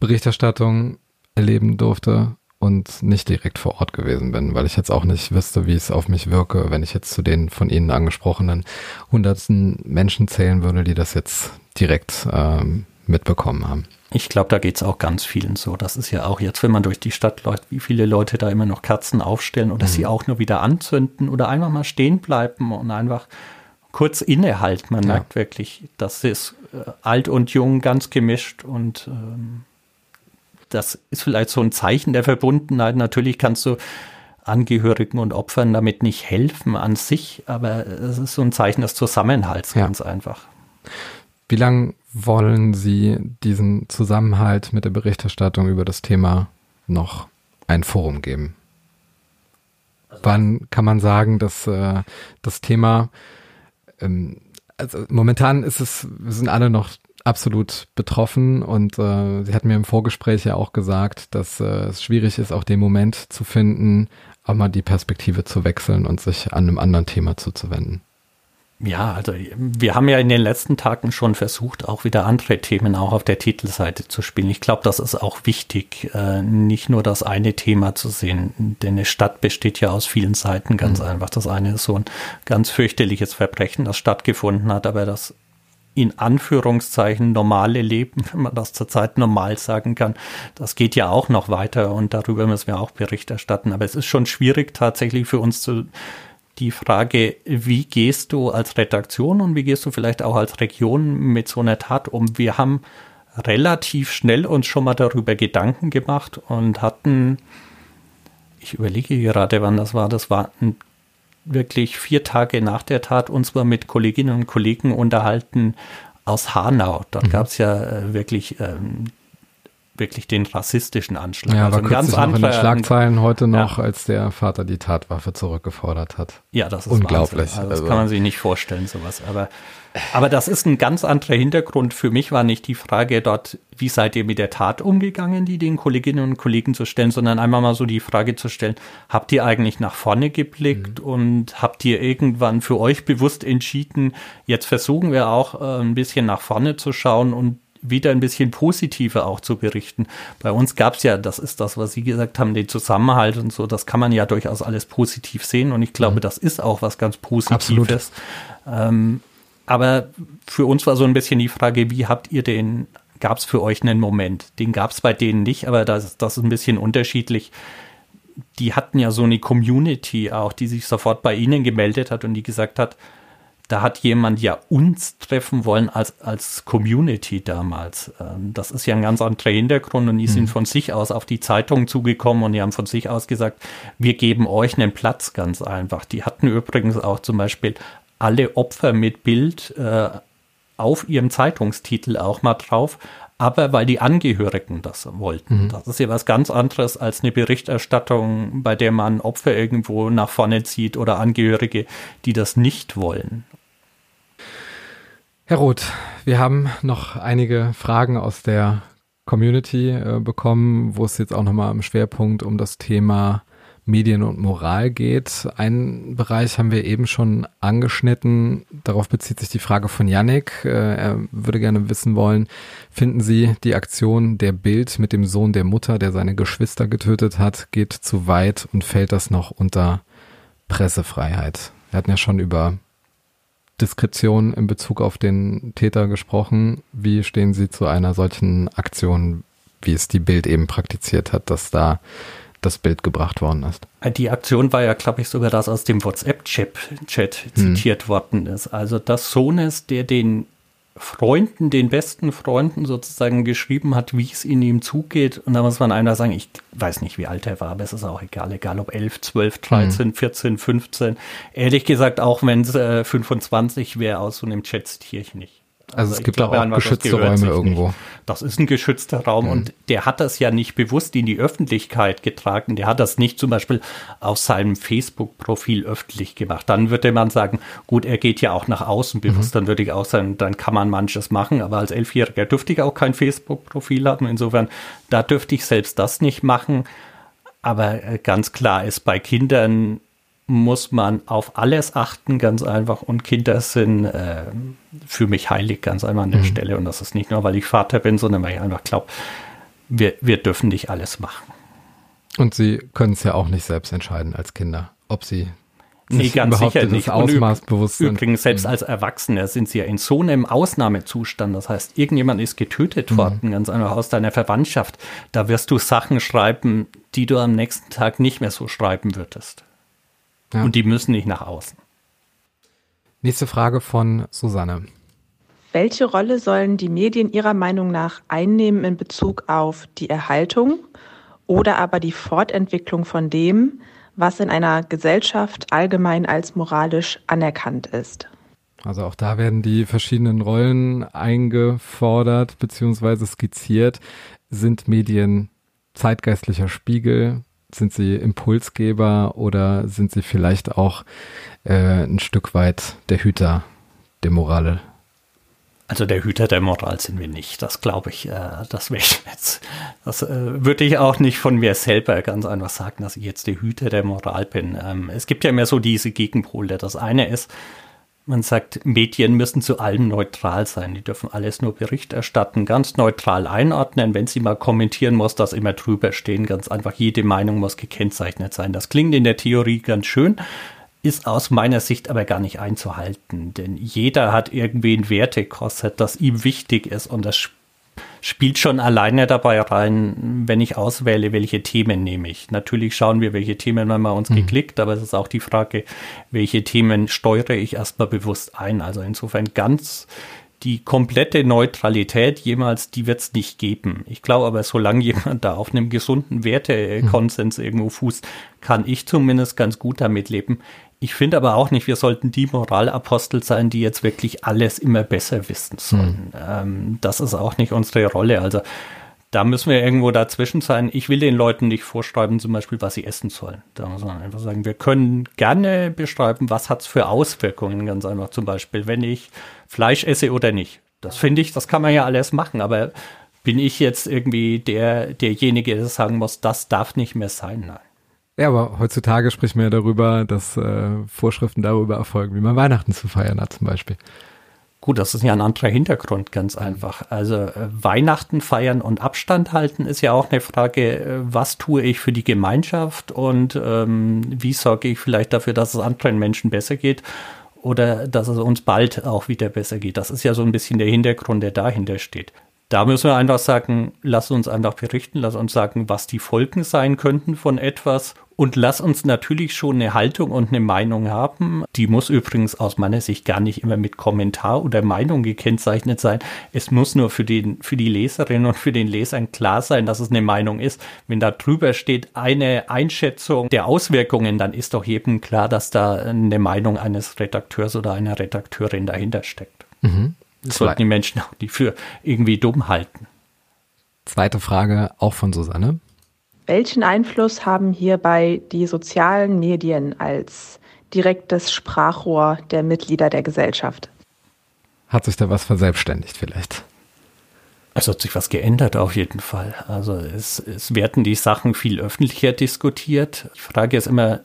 Berichterstattung erleben durfte und nicht direkt vor Ort gewesen bin, weil ich jetzt auch nicht wüsste, wie es auf mich wirke, wenn ich jetzt zu den von Ihnen angesprochenen hundertsten Menschen zählen würde, die das jetzt direkt ähm, mitbekommen haben. Ich glaube, da geht es auch ganz vielen so. Das ist ja auch jetzt, wenn man durch die Stadt läuft, wie viele Leute da immer noch Kerzen aufstellen oder mhm. sie auch nur wieder anzünden oder einfach mal stehen bleiben und einfach kurz innehalten. Man ja. merkt wirklich, das ist äh, alt und jung ganz gemischt und ähm, das ist vielleicht so ein Zeichen der Verbundenheit. Natürlich kannst du Angehörigen und Opfern damit nicht helfen an sich, aber es ist so ein Zeichen des Zusammenhalts ja. ganz einfach. Wie lange wollen Sie diesen Zusammenhalt mit der Berichterstattung über das Thema noch ein Forum geben? Also Wann kann man sagen, dass äh, das Thema ähm, also momentan ist es, wir sind alle noch absolut betroffen und äh, sie hat mir im Vorgespräch ja auch gesagt, dass äh, es schwierig ist, auch den Moment zu finden, auch mal die Perspektive zu wechseln und sich an einem anderen Thema zuzuwenden. Ja, also wir haben ja in den letzten Tagen schon versucht, auch wieder andere Themen auch auf der Titelseite zu spielen. Ich glaube, das ist auch wichtig, äh, nicht nur das eine Thema zu sehen, denn eine Stadt besteht ja aus vielen Seiten ganz mhm. einfach. Das eine ist so ein ganz fürchterliches Verbrechen, das stattgefunden hat, aber das in Anführungszeichen normale Leben, wenn man das zurzeit normal sagen kann, das geht ja auch noch weiter und darüber müssen wir auch Bericht erstatten. Aber es ist schon schwierig tatsächlich für uns zu die Frage, wie gehst du als Redaktion und wie gehst du vielleicht auch als Region mit so einer Tat um? Wir haben relativ schnell uns schon mal darüber Gedanken gemacht und hatten, ich überlege gerade, wann das war, das war wirklich vier Tage nach der Tat, uns mal mit Kolleginnen und Kollegen unterhalten aus Hanau. Dort mhm. gab es ja äh, wirklich ähm, wirklich den rassistischen Anschlag. Ja, also war ganz noch in den Schlagzeilen heute noch, ja. als der Vater die Tatwaffe zurückgefordert hat. Ja, das ist unglaublich. Also das also. kann man sich nicht vorstellen, sowas. Aber, aber das ist ein ganz anderer Hintergrund. Für mich war nicht die Frage dort, wie seid ihr mit der Tat umgegangen, die den Kolleginnen und Kollegen zu stellen, sondern einmal mal so die Frage zu stellen, habt ihr eigentlich nach vorne geblickt mhm. und habt ihr irgendwann für euch bewusst entschieden, jetzt versuchen wir auch äh, ein bisschen nach vorne zu schauen und wieder ein bisschen positiver auch zu berichten. Bei uns gab es ja, das ist das, was Sie gesagt haben, den Zusammenhalt und so, das kann man ja durchaus alles positiv sehen und ich glaube, mhm. das ist auch was ganz Positives. Ähm, aber für uns war so ein bisschen die Frage, wie habt ihr den, gab es für euch einen Moment? Den gab es bei denen nicht, aber das, das ist ein bisschen unterschiedlich. Die hatten ja so eine Community auch, die sich sofort bei ihnen gemeldet hat und die gesagt hat, da hat jemand ja uns treffen wollen als, als Community damals. Ähm, das ist ja ein ganz anderer Hintergrund und die mhm. sind von sich aus auf die Zeitung zugekommen und die haben von sich aus gesagt, wir geben euch einen Platz ganz einfach. Die hatten übrigens auch zum Beispiel alle Opfer mit Bild äh, auf ihrem Zeitungstitel auch mal drauf, aber weil die Angehörigen das wollten. Mhm. Das ist ja was ganz anderes als eine Berichterstattung, bei der man Opfer irgendwo nach vorne zieht oder Angehörige, die das nicht wollen. Herr Roth, wir haben noch einige Fragen aus der Community äh, bekommen, wo es jetzt auch nochmal im Schwerpunkt um das Thema Medien und Moral geht. Einen Bereich haben wir eben schon angeschnitten. Darauf bezieht sich die Frage von Yannick. Äh, er würde gerne wissen wollen, finden Sie die Aktion der Bild mit dem Sohn der Mutter, der seine Geschwister getötet hat, geht zu weit und fällt das noch unter Pressefreiheit? Wir hatten ja schon über Diskretion in Bezug auf den Täter gesprochen. Wie stehen Sie zu einer solchen Aktion, wie es die Bild eben praktiziert hat, dass da das Bild gebracht worden ist. Die Aktion war ja, glaube ich, sogar das aus dem WhatsApp-Chat hm. zitiert worden ist. Also das Sohnes, der den Freunden, den besten Freunden sozusagen geschrieben hat, wie es in ihm zugeht. Und da muss man einer sagen, ich weiß nicht, wie alt er war, aber es ist auch egal, egal ob 11, 12, 13, mhm. 14, 15. Ehrlich gesagt, auch wenn es äh, 25 wäre, aus so einem Chat zitiere ich nicht. Also, es ich gibt glaube auch das geschützte Räume irgendwo. Nicht. Das ist ein geschützter Raum und der hat das ja nicht bewusst in die Öffentlichkeit getragen. Der hat das nicht zum Beispiel auf seinem Facebook-Profil öffentlich gemacht. Dann würde man sagen, gut, er geht ja auch nach außen bewusst. Dann würde ich auch sagen, dann kann man manches machen. Aber als Elfjähriger dürfte ich auch kein Facebook-Profil haben. Insofern, da dürfte ich selbst das nicht machen. Aber äh, ganz klar ist, bei Kindern muss man auf alles achten, ganz einfach. Und Kinder sind äh, für mich heilig, ganz einfach an der Stelle. Und das ist nicht nur, weil ich Vater bin, sondern weil ich einfach glaube, wir, wir dürfen nicht alles machen. Und sie können es ja auch nicht selbst entscheiden als Kinder, ob sie Nee, sich ganz sicher nicht. Ausmaß bewusst sind. Übrigens, selbst als Erwachsene sind sie ja in so einem Ausnahmezustand. Das heißt, irgendjemand ist getötet worden, ganz einfach aus deiner Verwandtschaft. Da wirst du Sachen schreiben, die du am nächsten Tag nicht mehr so schreiben würdest. Ja. Und die müssen nicht nach außen. Nächste Frage von Susanne. Welche Rolle sollen die Medien Ihrer Meinung nach einnehmen in Bezug auf die Erhaltung oder aber die Fortentwicklung von dem, was in einer Gesellschaft allgemein als moralisch anerkannt ist? Also auch da werden die verschiedenen Rollen eingefordert bzw. skizziert. Sind Medien zeitgeistlicher Spiegel? Sind sie Impulsgeber oder sind sie vielleicht auch äh, ein Stück weit der Hüter der Morale? Also der Hüter der Moral sind wir nicht. Das glaube ich, äh, das wäre jetzt. Das äh, würde ich auch nicht von mir selber ganz einfach sagen, dass ich jetzt der Hüter der Moral bin. Ähm, es gibt ja immer so diese Gegenpole. Das eine ist, man sagt, Medien müssen zu allem neutral sein. Die dürfen alles nur Bericht erstatten, ganz neutral einordnen. Wenn sie mal kommentieren, muss das immer drüber stehen. Ganz einfach, jede Meinung muss gekennzeichnet sein. Das klingt in der Theorie ganz schön, ist aus meiner Sicht aber gar nicht einzuhalten. Denn jeder hat irgendwie ein Wertekorsett, das ihm wichtig ist und das spielt schon alleine dabei rein, wenn ich auswähle, welche Themen nehme ich. Natürlich schauen wir, welche Themen haben wir uns Mhm. geklickt, aber es ist auch die Frage, welche Themen steuere ich erstmal bewusst ein. Also insofern ganz die komplette Neutralität jemals, die wird es nicht geben. Ich glaube aber, solange jemand da auf einem gesunden Wertekonsens irgendwo fußt, kann ich zumindest ganz gut damit leben. Ich finde aber auch nicht, wir sollten die Moralapostel sein, die jetzt wirklich alles immer besser wissen sollen. Ähm, das ist auch nicht unsere Rolle. Also da müssen wir irgendwo dazwischen sein. Ich will den Leuten nicht vorschreiben, zum Beispiel, was sie essen sollen. Da muss man einfach sagen, wir können gerne beschreiben, was hat es für Auswirkungen, ganz einfach zum Beispiel, wenn ich Fleisch esse oder nicht. Das finde ich, das kann man ja alles machen, aber bin ich jetzt irgendwie der, derjenige, der sagen muss, das darf nicht mehr sein? Nein. Ja, aber heutzutage spricht man ja darüber, dass äh, Vorschriften darüber erfolgen, wie man Weihnachten zu feiern hat zum Beispiel. Gut, das ist ja ein anderer Hintergrund, ganz einfach. Also äh, Weihnachten feiern und Abstand halten ist ja auch eine Frage, äh, was tue ich für die Gemeinschaft und ähm, wie sorge ich vielleicht dafür, dass es anderen Menschen besser geht oder dass es uns bald auch wieder besser geht. Das ist ja so ein bisschen der Hintergrund, der dahinter steht. Da müssen wir einfach sagen, lass uns einfach berichten, lass uns sagen, was die Folgen sein könnten von etwas und lass uns natürlich schon eine Haltung und eine Meinung haben. Die muss übrigens aus meiner Sicht gar nicht immer mit Kommentar oder Meinung gekennzeichnet sein. Es muss nur für, den, für die Leserin und für den Lesern klar sein, dass es eine Meinung ist. Wenn da drüber steht eine Einschätzung der Auswirkungen, dann ist doch jedem klar, dass da eine Meinung eines Redakteurs oder einer Redakteurin dahinter steckt. Das sollten die Menschen auch nicht für irgendwie dumm halten. Zweite Frage auch von Susanne. Welchen Einfluss haben hierbei die sozialen Medien als direktes Sprachrohr der Mitglieder der Gesellschaft? Hat sich da was verselbstständigt vielleicht? Es hat sich was geändert auf jeden Fall. Also es, es werden die Sachen viel öffentlicher diskutiert. Die Frage ist immer,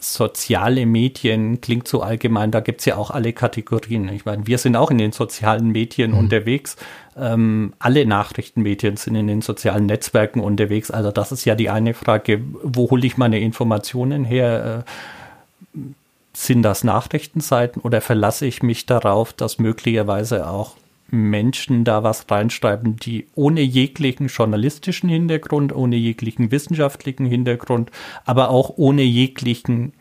soziale Medien klingt so allgemein, da gibt's ja auch alle Kategorien. Ich meine, wir sind auch in den sozialen Medien unterwegs. Ähm, alle Nachrichtenmedien sind in den sozialen Netzwerken unterwegs. Also das ist ja die eine Frage, wo hole ich meine Informationen her? Äh, sind das Nachrichtenseiten oder verlasse ich mich darauf, dass möglicherweise auch Menschen da was reinschreiben, die ohne jeglichen journalistischen Hintergrund, ohne jeglichen wissenschaftlichen Hintergrund, aber auch ohne jeglichen,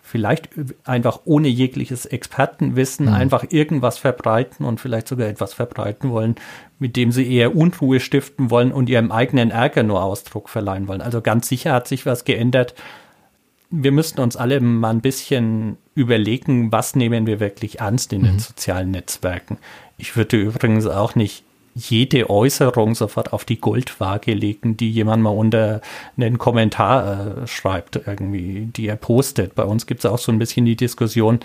vielleicht einfach ohne jegliches Expertenwissen, einfach irgendwas verbreiten und vielleicht sogar etwas verbreiten wollen, mit dem sie eher Unruhe stiften wollen und ihrem eigenen Ärger nur Ausdruck verleihen wollen. Also ganz sicher hat sich was geändert. wir müssten uns alle mal ein bisschen überlegen, was nehmen wir wirklich ernst in mhm. den sozialen Netzwerken. Ich würde übrigens auch nicht jede Äußerung sofort auf die Goldwaage legen, die jemand mal unter einen Kommentar äh, schreibt, irgendwie, die er postet. Bei uns gibt es auch so ein bisschen die Diskussion,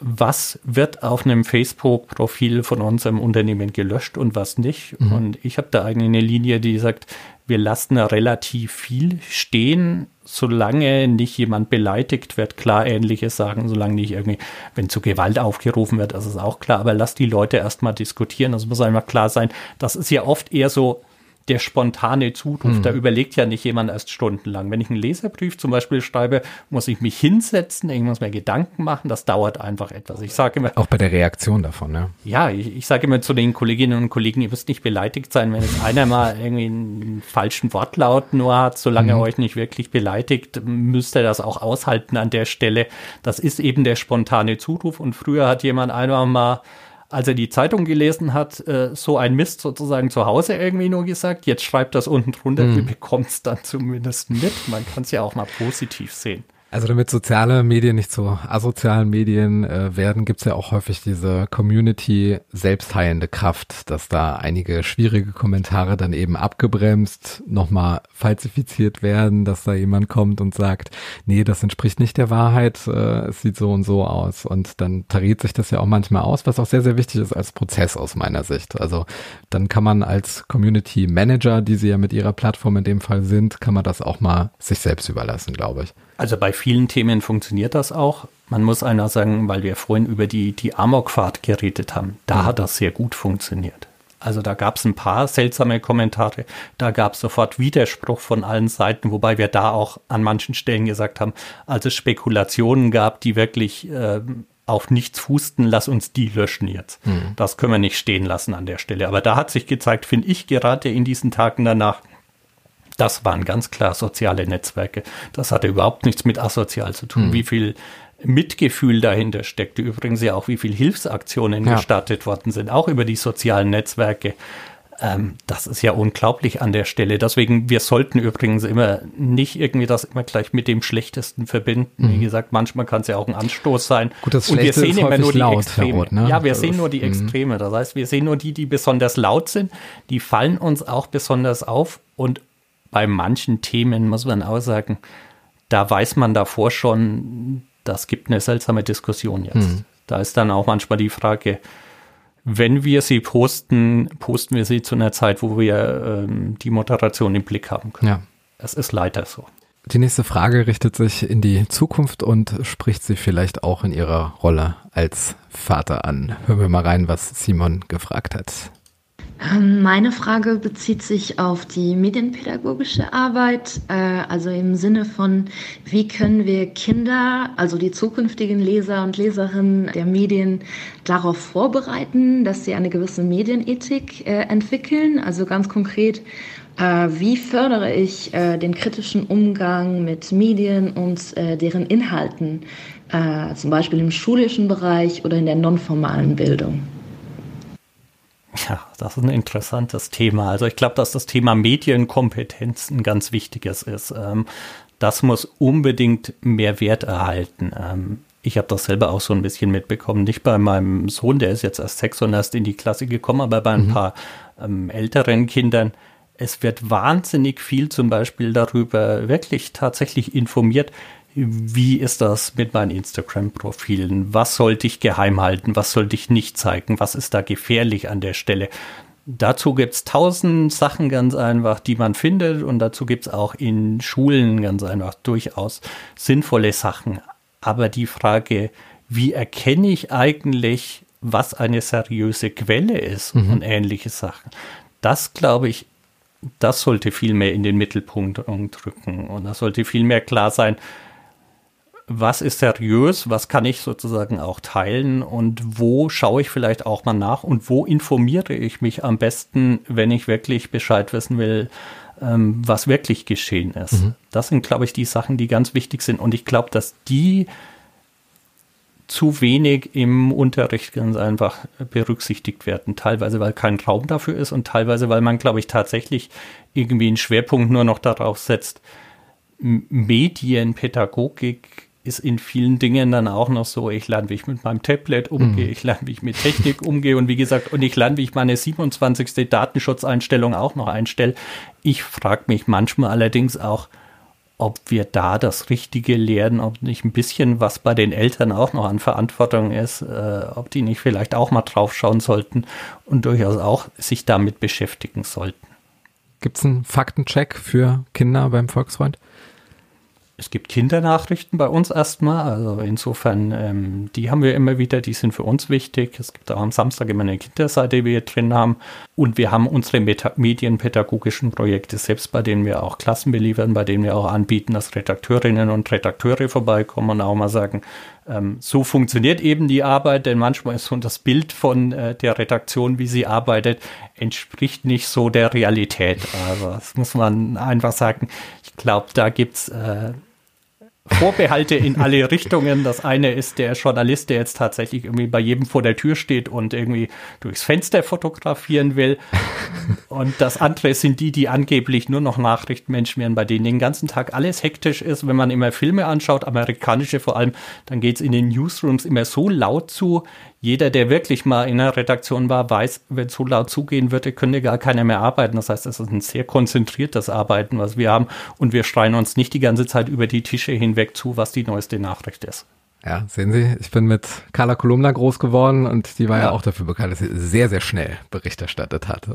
was wird auf einem Facebook-Profil von unserem Unternehmen gelöscht und was nicht. Mhm. Und ich habe da eigentlich eine Linie, die sagt, wir lassen relativ viel stehen, solange nicht jemand beleidigt wird. Klar, ähnliches sagen, solange nicht irgendwie, wenn zu Gewalt aufgerufen wird, das ist auch klar. Aber lass die Leute erstmal diskutieren. Das muss einfach klar sein. Das ist ja oft eher so der spontane Zuruf. Mhm. Da überlegt ja nicht jemand erst stundenlang. Wenn ich einen Leserbrief zum Beispiel schreibe, muss ich mich hinsetzen, ich muss mir Gedanken machen. Das dauert einfach etwas. Ich sage immer. Auch bei der Reaktion davon, ja. Ja, ich, ich sage immer zu den Kolleginnen und Kollegen, ihr müsst nicht beleidigt sein, wenn jetzt einer mal irgendwie einen falschen Wortlaut nur hat. Solange mhm. er euch nicht wirklich beleidigt, müsst ihr das auch aushalten an der Stelle. Das ist eben der spontane Zuruf. Und früher hat jemand einfach mal als er die Zeitung gelesen hat, äh, so ein Mist sozusagen zu Hause irgendwie nur gesagt. Jetzt schreibt das unten drunter, mhm. wir bekommen es dann zumindest mit. Man kann es ja auch mal positiv sehen. Also damit soziale Medien nicht zu asozialen Medien äh, werden, gibt's ja auch häufig diese Community selbstheilende Kraft, dass da einige schwierige Kommentare dann eben abgebremst, nochmal falsifiziert werden, dass da jemand kommt und sagt, nee, das entspricht nicht der Wahrheit, äh, es sieht so und so aus. Und dann tariert sich das ja auch manchmal aus, was auch sehr, sehr wichtig ist als Prozess aus meiner Sicht. Also dann kann man als Community Manager, die sie ja mit ihrer Plattform in dem Fall sind, kann man das auch mal sich selbst überlassen, glaube ich. Also bei vielen Themen funktioniert das auch. Man muss einer sagen, weil wir vorhin über die, die Amokfahrt geredet haben, da mhm. hat das sehr gut funktioniert. Also da gab es ein paar seltsame Kommentare, da gab es sofort Widerspruch von allen Seiten, wobei wir da auch an manchen Stellen gesagt haben, als es Spekulationen gab, die wirklich äh, auf nichts fußten, lass uns die löschen jetzt. Mhm. Das können wir nicht stehen lassen an der Stelle. Aber da hat sich gezeigt, finde ich gerade in diesen Tagen danach, das waren ganz klar soziale Netzwerke. Das hatte überhaupt nichts mit asozial zu tun. Mhm. Wie viel Mitgefühl dahinter steckte. Übrigens ja auch, wie viel Hilfsaktionen ja. gestartet worden sind, auch über die sozialen Netzwerke. Ähm, das ist ja unglaublich an der Stelle. Deswegen, wir sollten übrigens immer nicht irgendwie das immer gleich mit dem Schlechtesten verbinden. Mhm. Wie gesagt, manchmal kann es ja auch ein Anstoß sein. Gut, das Und wir sehen immer nur die laut, Extreme. Roth, ne? Ja, wir sehen nur die mhm. Extreme. Das heißt, wir sehen nur die, die besonders laut sind. Die fallen uns auch besonders auf. Und bei manchen Themen muss man auch sagen, da weiß man davor schon, das gibt eine seltsame Diskussion jetzt. Mhm. Da ist dann auch manchmal die Frage, wenn wir sie posten, posten wir sie zu einer Zeit, wo wir ähm, die Moderation im Blick haben können. Ja. Es ist leider so. Die nächste Frage richtet sich in die Zukunft und spricht sie vielleicht auch in ihrer Rolle als Vater an. Hören wir mal rein, was Simon gefragt hat. Ähm, meine Frage bezieht sich auf die medienpädagogische Arbeit, äh, also im Sinne von, wie können wir Kinder, also die zukünftigen Leser und Leserinnen der Medien, darauf vorbereiten, dass sie eine gewisse Medienethik äh, entwickeln. Also ganz konkret, äh, wie fördere ich den kritischen Umgang mit Medien und deren Inhalten, zum Beispiel im schulischen Bereich oder in der nonformalen Bildung. Ja, das ist ein interessantes Thema. Also ich glaube, dass das Thema Medienkompetenz ein ganz wichtiges ist. Ähm, das muss unbedingt mehr Wert erhalten. Ähm, ich habe das selber auch so ein bisschen mitbekommen. Nicht bei meinem Sohn, der ist jetzt erst sechs und erst in die Klasse gekommen, aber bei ein mhm. paar ähm, älteren Kindern. Es wird wahnsinnig viel zum Beispiel darüber wirklich tatsächlich informiert, wie ist das mit meinen Instagram-Profilen? Was sollte ich geheim halten? Was sollte ich nicht zeigen? Was ist da gefährlich an der Stelle? Dazu gibt es tausend Sachen ganz einfach, die man findet und dazu gibt es auch in Schulen ganz einfach durchaus sinnvolle Sachen. Aber die Frage, wie erkenne ich eigentlich, was eine seriöse Quelle ist mhm. und ähnliche Sachen, das glaube ich, das sollte viel mehr in den Mittelpunkt drücken und das sollte viel mehr klar sein, was ist seriös, was kann ich sozusagen auch teilen und wo schaue ich vielleicht auch mal nach und wo informiere ich mich am besten, wenn ich wirklich Bescheid wissen will, ähm, was wirklich geschehen ist. Mhm. Das sind, glaube ich, die Sachen, die ganz wichtig sind und ich glaube, dass die zu wenig im Unterricht ganz einfach berücksichtigt werden. Teilweise, weil kein Raum dafür ist und teilweise, weil man, glaube ich, tatsächlich irgendwie einen Schwerpunkt nur noch darauf setzt, Medienpädagogik ist in vielen Dingen dann auch noch so, ich lerne, wie ich mit meinem Tablet umgehe, ich lerne, wie ich mit Technik umgehe und wie gesagt, und ich lerne, wie ich meine 27. Datenschutzeinstellung auch noch einstelle. Ich frage mich manchmal allerdings auch, ob wir da das Richtige lernen, ob nicht ein bisschen was bei den Eltern auch noch an Verantwortung ist, äh, ob die nicht vielleicht auch mal drauf schauen sollten und durchaus auch sich damit beschäftigen sollten. Gibt's einen Faktencheck für Kinder beim Volksfreund? Es gibt Kindernachrichten bei uns erstmal, also insofern, ähm, die haben wir immer wieder, die sind für uns wichtig. Es gibt auch am Samstag immer eine Kinderseite, die wir drin haben. Und wir haben unsere Meta medienpädagogischen Projekte selbst, bei denen wir auch Klassen beliefern, bei denen wir auch anbieten, dass Redakteurinnen und Redakteure vorbeikommen und auch mal sagen, ähm, so funktioniert eben die Arbeit, denn manchmal ist so das Bild von äh, der Redaktion, wie sie arbeitet, entspricht nicht so der Realität. Also das muss man einfach sagen. Ich glaube, da gibt's äh, Vorbehalte in alle Richtungen. Das eine ist der Journalist, der jetzt tatsächlich irgendwie bei jedem vor der Tür steht und irgendwie durchs Fenster fotografieren will. Und das andere sind die, die angeblich nur noch Nachrichtenmenschen werden, bei denen den ganzen Tag alles hektisch ist. Wenn man immer Filme anschaut, amerikanische vor allem, dann geht's in den Newsrooms immer so laut zu. Jeder, der wirklich mal in einer Redaktion war, weiß, wenn es so laut zugehen würde, könnte gar keiner mehr arbeiten. Das heißt, es ist ein sehr konzentriertes Arbeiten, was wir haben. Und wir schreien uns nicht die ganze Zeit über die Tische hinweg zu, was die neueste Nachricht ist. Ja, sehen Sie, ich bin mit Carla Kolumna groß geworden und die war ja, ja auch dafür bekannt, dass sie sehr, sehr schnell Bericht erstattet hat.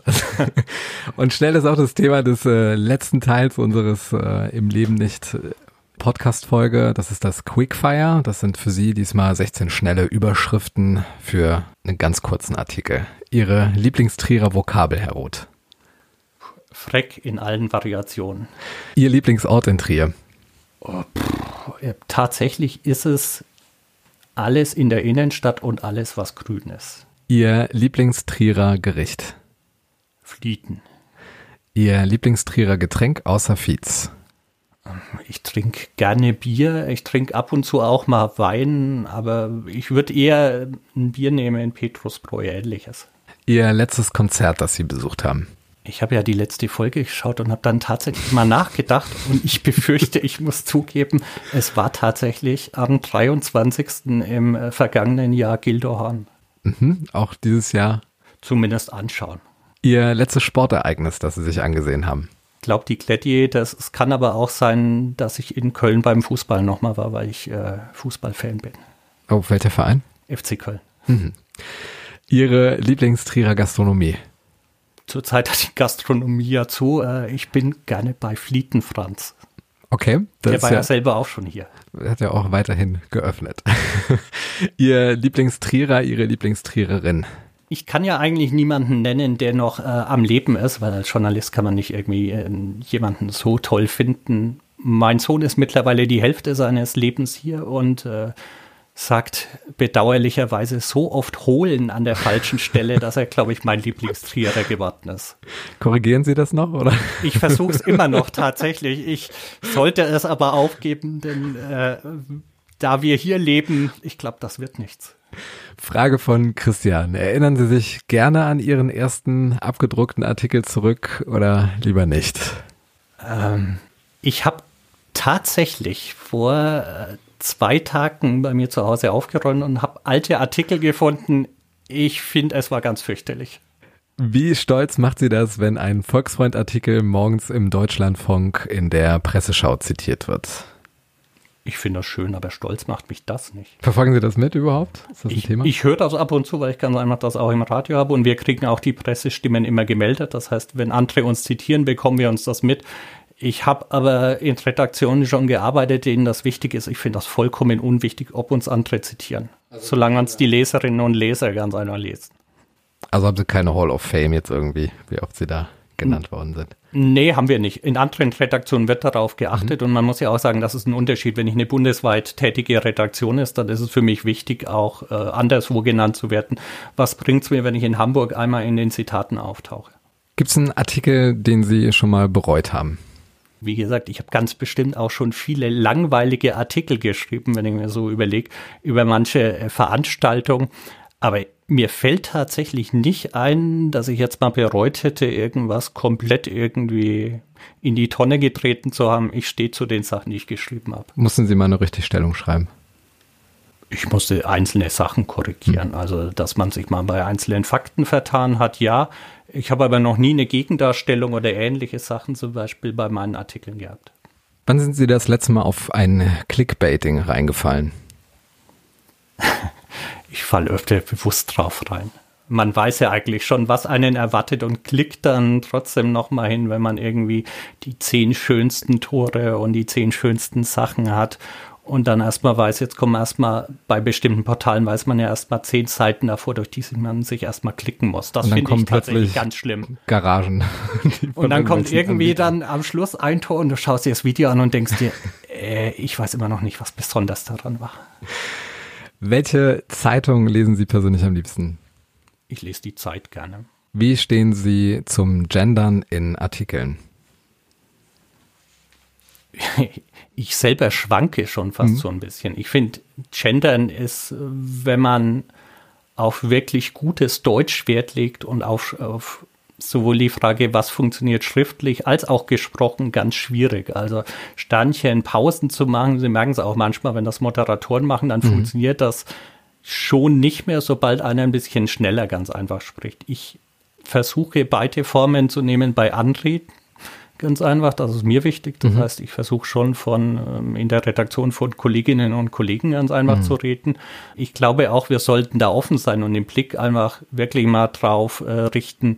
*laughs* und schnell ist auch das Thema des äh, letzten Teils unseres äh, Im Leben nicht äh, Podcast-Folge. Das ist das Quickfire. Das sind für Sie diesmal 16 schnelle Überschriften für einen ganz kurzen Artikel. Ihre Lieblingstrierer Vokabel, Herr Roth. Freck in allen Variationen. Ihr Lieblingsort in Trier. Oh, tatsächlich ist es alles in der Innenstadt und alles, was grün ist. Ihr Lieblingstrierer Gericht. Flieten. Ihr Lieblingstrierer Getränk außer Fietz. Ich trinke gerne Bier, ich trinke ab und zu auch mal Wein, aber ich würde eher ein Bier nehmen, ein Petrusbräu, ähnliches. Ihr letztes Konzert, das Sie besucht haben. Ich habe ja die letzte Folge geschaut und habe dann tatsächlich mal nachgedacht und ich befürchte, ich muss zugeben, es war tatsächlich am 23. im äh, vergangenen Jahr Gildohorn. Mhm, auch dieses Jahr. Zumindest anschauen. Ihr letztes Sportereignis, das Sie sich angesehen haben. Ich glaube, die Gladiators. Es kann aber auch sein, dass ich in Köln beim Fußball nochmal war, weil ich äh, Fußballfan bin. Oh, welcher Verein? FC Köln. Mhm. Ihre Lieblingstrierer Gastronomie? Zurzeit hat die Gastronomie ja zu. Äh, ich bin gerne bei Flieten Franz. Okay. Der war ja, ja, selber auch schon hier. Hat ja auch weiterhin geöffnet. *laughs* Ihr Lieblingstrierer, Ihre Lieblingstriererin? Ich kann ja eigentlich niemanden nennen, der noch äh, am Leben ist, weil als Journalist kann man nicht irgendwie äh, jemanden so toll finden. Mein Sohn ist mittlerweile die Hälfte seines Lebens hier und äh, sagt bedauerlicherweise so oft holen an der falschen Stelle, dass er, glaube ich, mein Lieblingstrierer geworden ist. Korrigieren Sie das noch, oder? Ich versuche es *laughs* immer noch tatsächlich. Ich sollte es aber aufgeben, denn äh, da wir hier leben, ich glaube, das wird nichts. Frage von Christian. Erinnern Sie sich gerne an Ihren ersten abgedruckten Artikel zurück oder lieber nicht? Ähm, ich habe tatsächlich vor äh, zwei Tagen bei mir zu Hause aufgeräumt und habe alte Artikel gefunden. Ich finde, es war ganz fürchterlich. Wie stolz macht Sie das, wenn ein Volksfreund-Artikel morgens im Deutschlandfunk in der Presseschau zitiert wird? Ich finde das schön, aber stolz macht mich das nicht. Verfolgen Sie das mit überhaupt? Ist das ein ich, Thema? Ich höre das ab und zu, weil ich ganz einfach das auch im Radio habe und wir kriegen auch die Pressestimmen immer gemeldet. Das heißt, wenn andere uns zitieren, bekommen wir uns das mit. Ich habe aber in Redaktionen schon gearbeitet, denen das wichtig ist. Ich finde das vollkommen unwichtig, ob uns andere zitieren. Also, solange uns die Leserinnen und Leser ganz einfach lesen. Also haben Sie keine Hall of Fame jetzt irgendwie, wie oft Sie da genannt worden sind? Nee, haben wir nicht. In anderen Redaktionen wird darauf geachtet mhm. und man muss ja auch sagen, das ist ein Unterschied. Wenn ich eine bundesweit tätige Redaktion ist, dann ist es für mich wichtig, auch äh, anderswo genannt zu werden. Was bringt es mir, wenn ich in Hamburg einmal in den Zitaten auftauche? Gibt es einen Artikel, den Sie schon mal bereut haben? Wie gesagt, ich habe ganz bestimmt auch schon viele langweilige Artikel geschrieben, wenn ich mir so überlege, über manche äh, Veranstaltungen. Aber mir fällt tatsächlich nicht ein, dass ich jetzt mal bereut hätte, irgendwas komplett irgendwie in die Tonne getreten zu haben. Ich stehe zu den Sachen, die ich geschrieben habe. Mussten Sie mal eine Richtigstellung schreiben? Ich musste einzelne Sachen korrigieren. Hm. Also, dass man sich mal bei einzelnen Fakten vertan hat, ja. Ich habe aber noch nie eine Gegendarstellung oder ähnliche Sachen zum Beispiel bei meinen Artikeln gehabt. Wann sind Sie das letzte Mal auf ein Clickbaiting reingefallen? *laughs* ich falle öfter bewusst drauf rein. Man weiß ja eigentlich schon, was einen erwartet und klickt dann trotzdem nochmal hin, wenn man irgendwie die zehn schönsten Tore und die zehn schönsten Sachen hat und dann erstmal weiß, jetzt kommen erstmal bei bestimmten Portalen weiß man ja erstmal zehn Seiten davor, durch die man sich erstmal klicken muss. Das finde ich tatsächlich ganz schlimm. Garagen. *laughs* und dann kommt irgendwie Anbietern. dann am Schluss ein Tor und du schaust dir das Video an und denkst dir, *laughs* äh, ich weiß immer noch nicht, was besonders daran war. Welche Zeitung lesen Sie persönlich am liebsten? Ich lese die Zeit gerne. Wie stehen Sie zum Gendern in Artikeln? *laughs* Ich selber schwanke schon fast mhm. so ein bisschen. Ich finde, Gendern ist, wenn man auf wirklich gutes Deutsch Wert legt und auf, auf sowohl die Frage, was funktioniert schriftlich als auch gesprochen, ganz schwierig. Also Sternchen, Pausen zu machen, Sie merken es auch manchmal, wenn das Moderatoren machen, dann mhm. funktioniert das schon nicht mehr, sobald einer ein bisschen schneller ganz einfach spricht. Ich versuche beide Formen zu nehmen bei Anreden. Ganz einfach, das ist mir wichtig. Das mhm. heißt, ich versuche schon von ähm, in der Redaktion von Kolleginnen und Kollegen ganz einfach mhm. zu reden. Ich glaube auch, wir sollten da offen sein und den Blick einfach wirklich mal drauf äh, richten,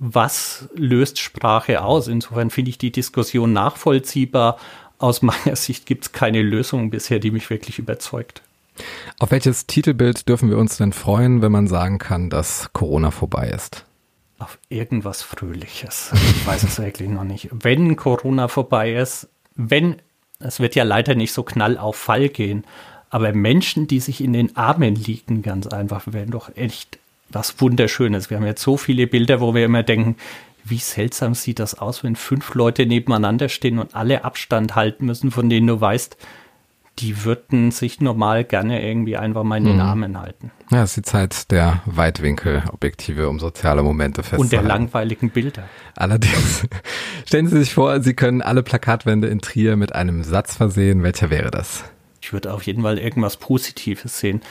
was löst Sprache aus? Insofern finde ich die Diskussion nachvollziehbar. Aus meiner Sicht gibt es keine Lösung bisher, die mich wirklich überzeugt. Auf welches Titelbild dürfen wir uns denn freuen, wenn man sagen kann, dass Corona vorbei ist? Auf irgendwas Fröhliches. Ich weiß es *laughs* wirklich noch nicht. Wenn Corona vorbei ist, wenn, es wird ja leider nicht so knall auf Fall gehen, aber Menschen, die sich in den Armen liegen, ganz einfach, werden doch echt was Wunderschönes. Wir haben jetzt so viele Bilder, wo wir immer denken, wie seltsam sieht das aus, wenn fünf Leute nebeneinander stehen und alle Abstand halten müssen, von denen du weißt, die würden sich normal gerne irgendwie einfach mal in den mhm. Armen halten. Ja, es ist die Zeit der Weitwinkelobjektive, um soziale Momente festzuhalten. Und der langweiligen Bilder. Allerdings, *laughs* stellen Sie sich vor, Sie können alle Plakatwände in Trier mit einem Satz versehen. Welcher wäre das? Ich würde auf jeden Fall irgendwas Positives sehen.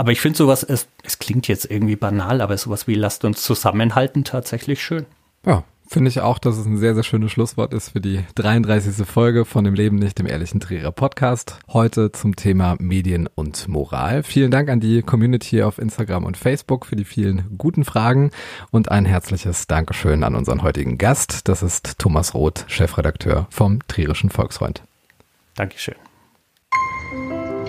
Aber ich finde sowas, es, es klingt jetzt irgendwie banal, aber sowas wie lasst uns zusammenhalten tatsächlich schön. Ja, finde ich auch, dass es ein sehr, sehr schönes Schlusswort ist für die 33. Folge von dem Leben nicht, dem ehrlichen Trierer Podcast. Heute zum Thema Medien und Moral. Vielen Dank an die Community auf Instagram und Facebook für die vielen guten Fragen und ein herzliches Dankeschön an unseren heutigen Gast. Das ist Thomas Roth, Chefredakteur vom Trierischen Volksfreund. Dankeschön.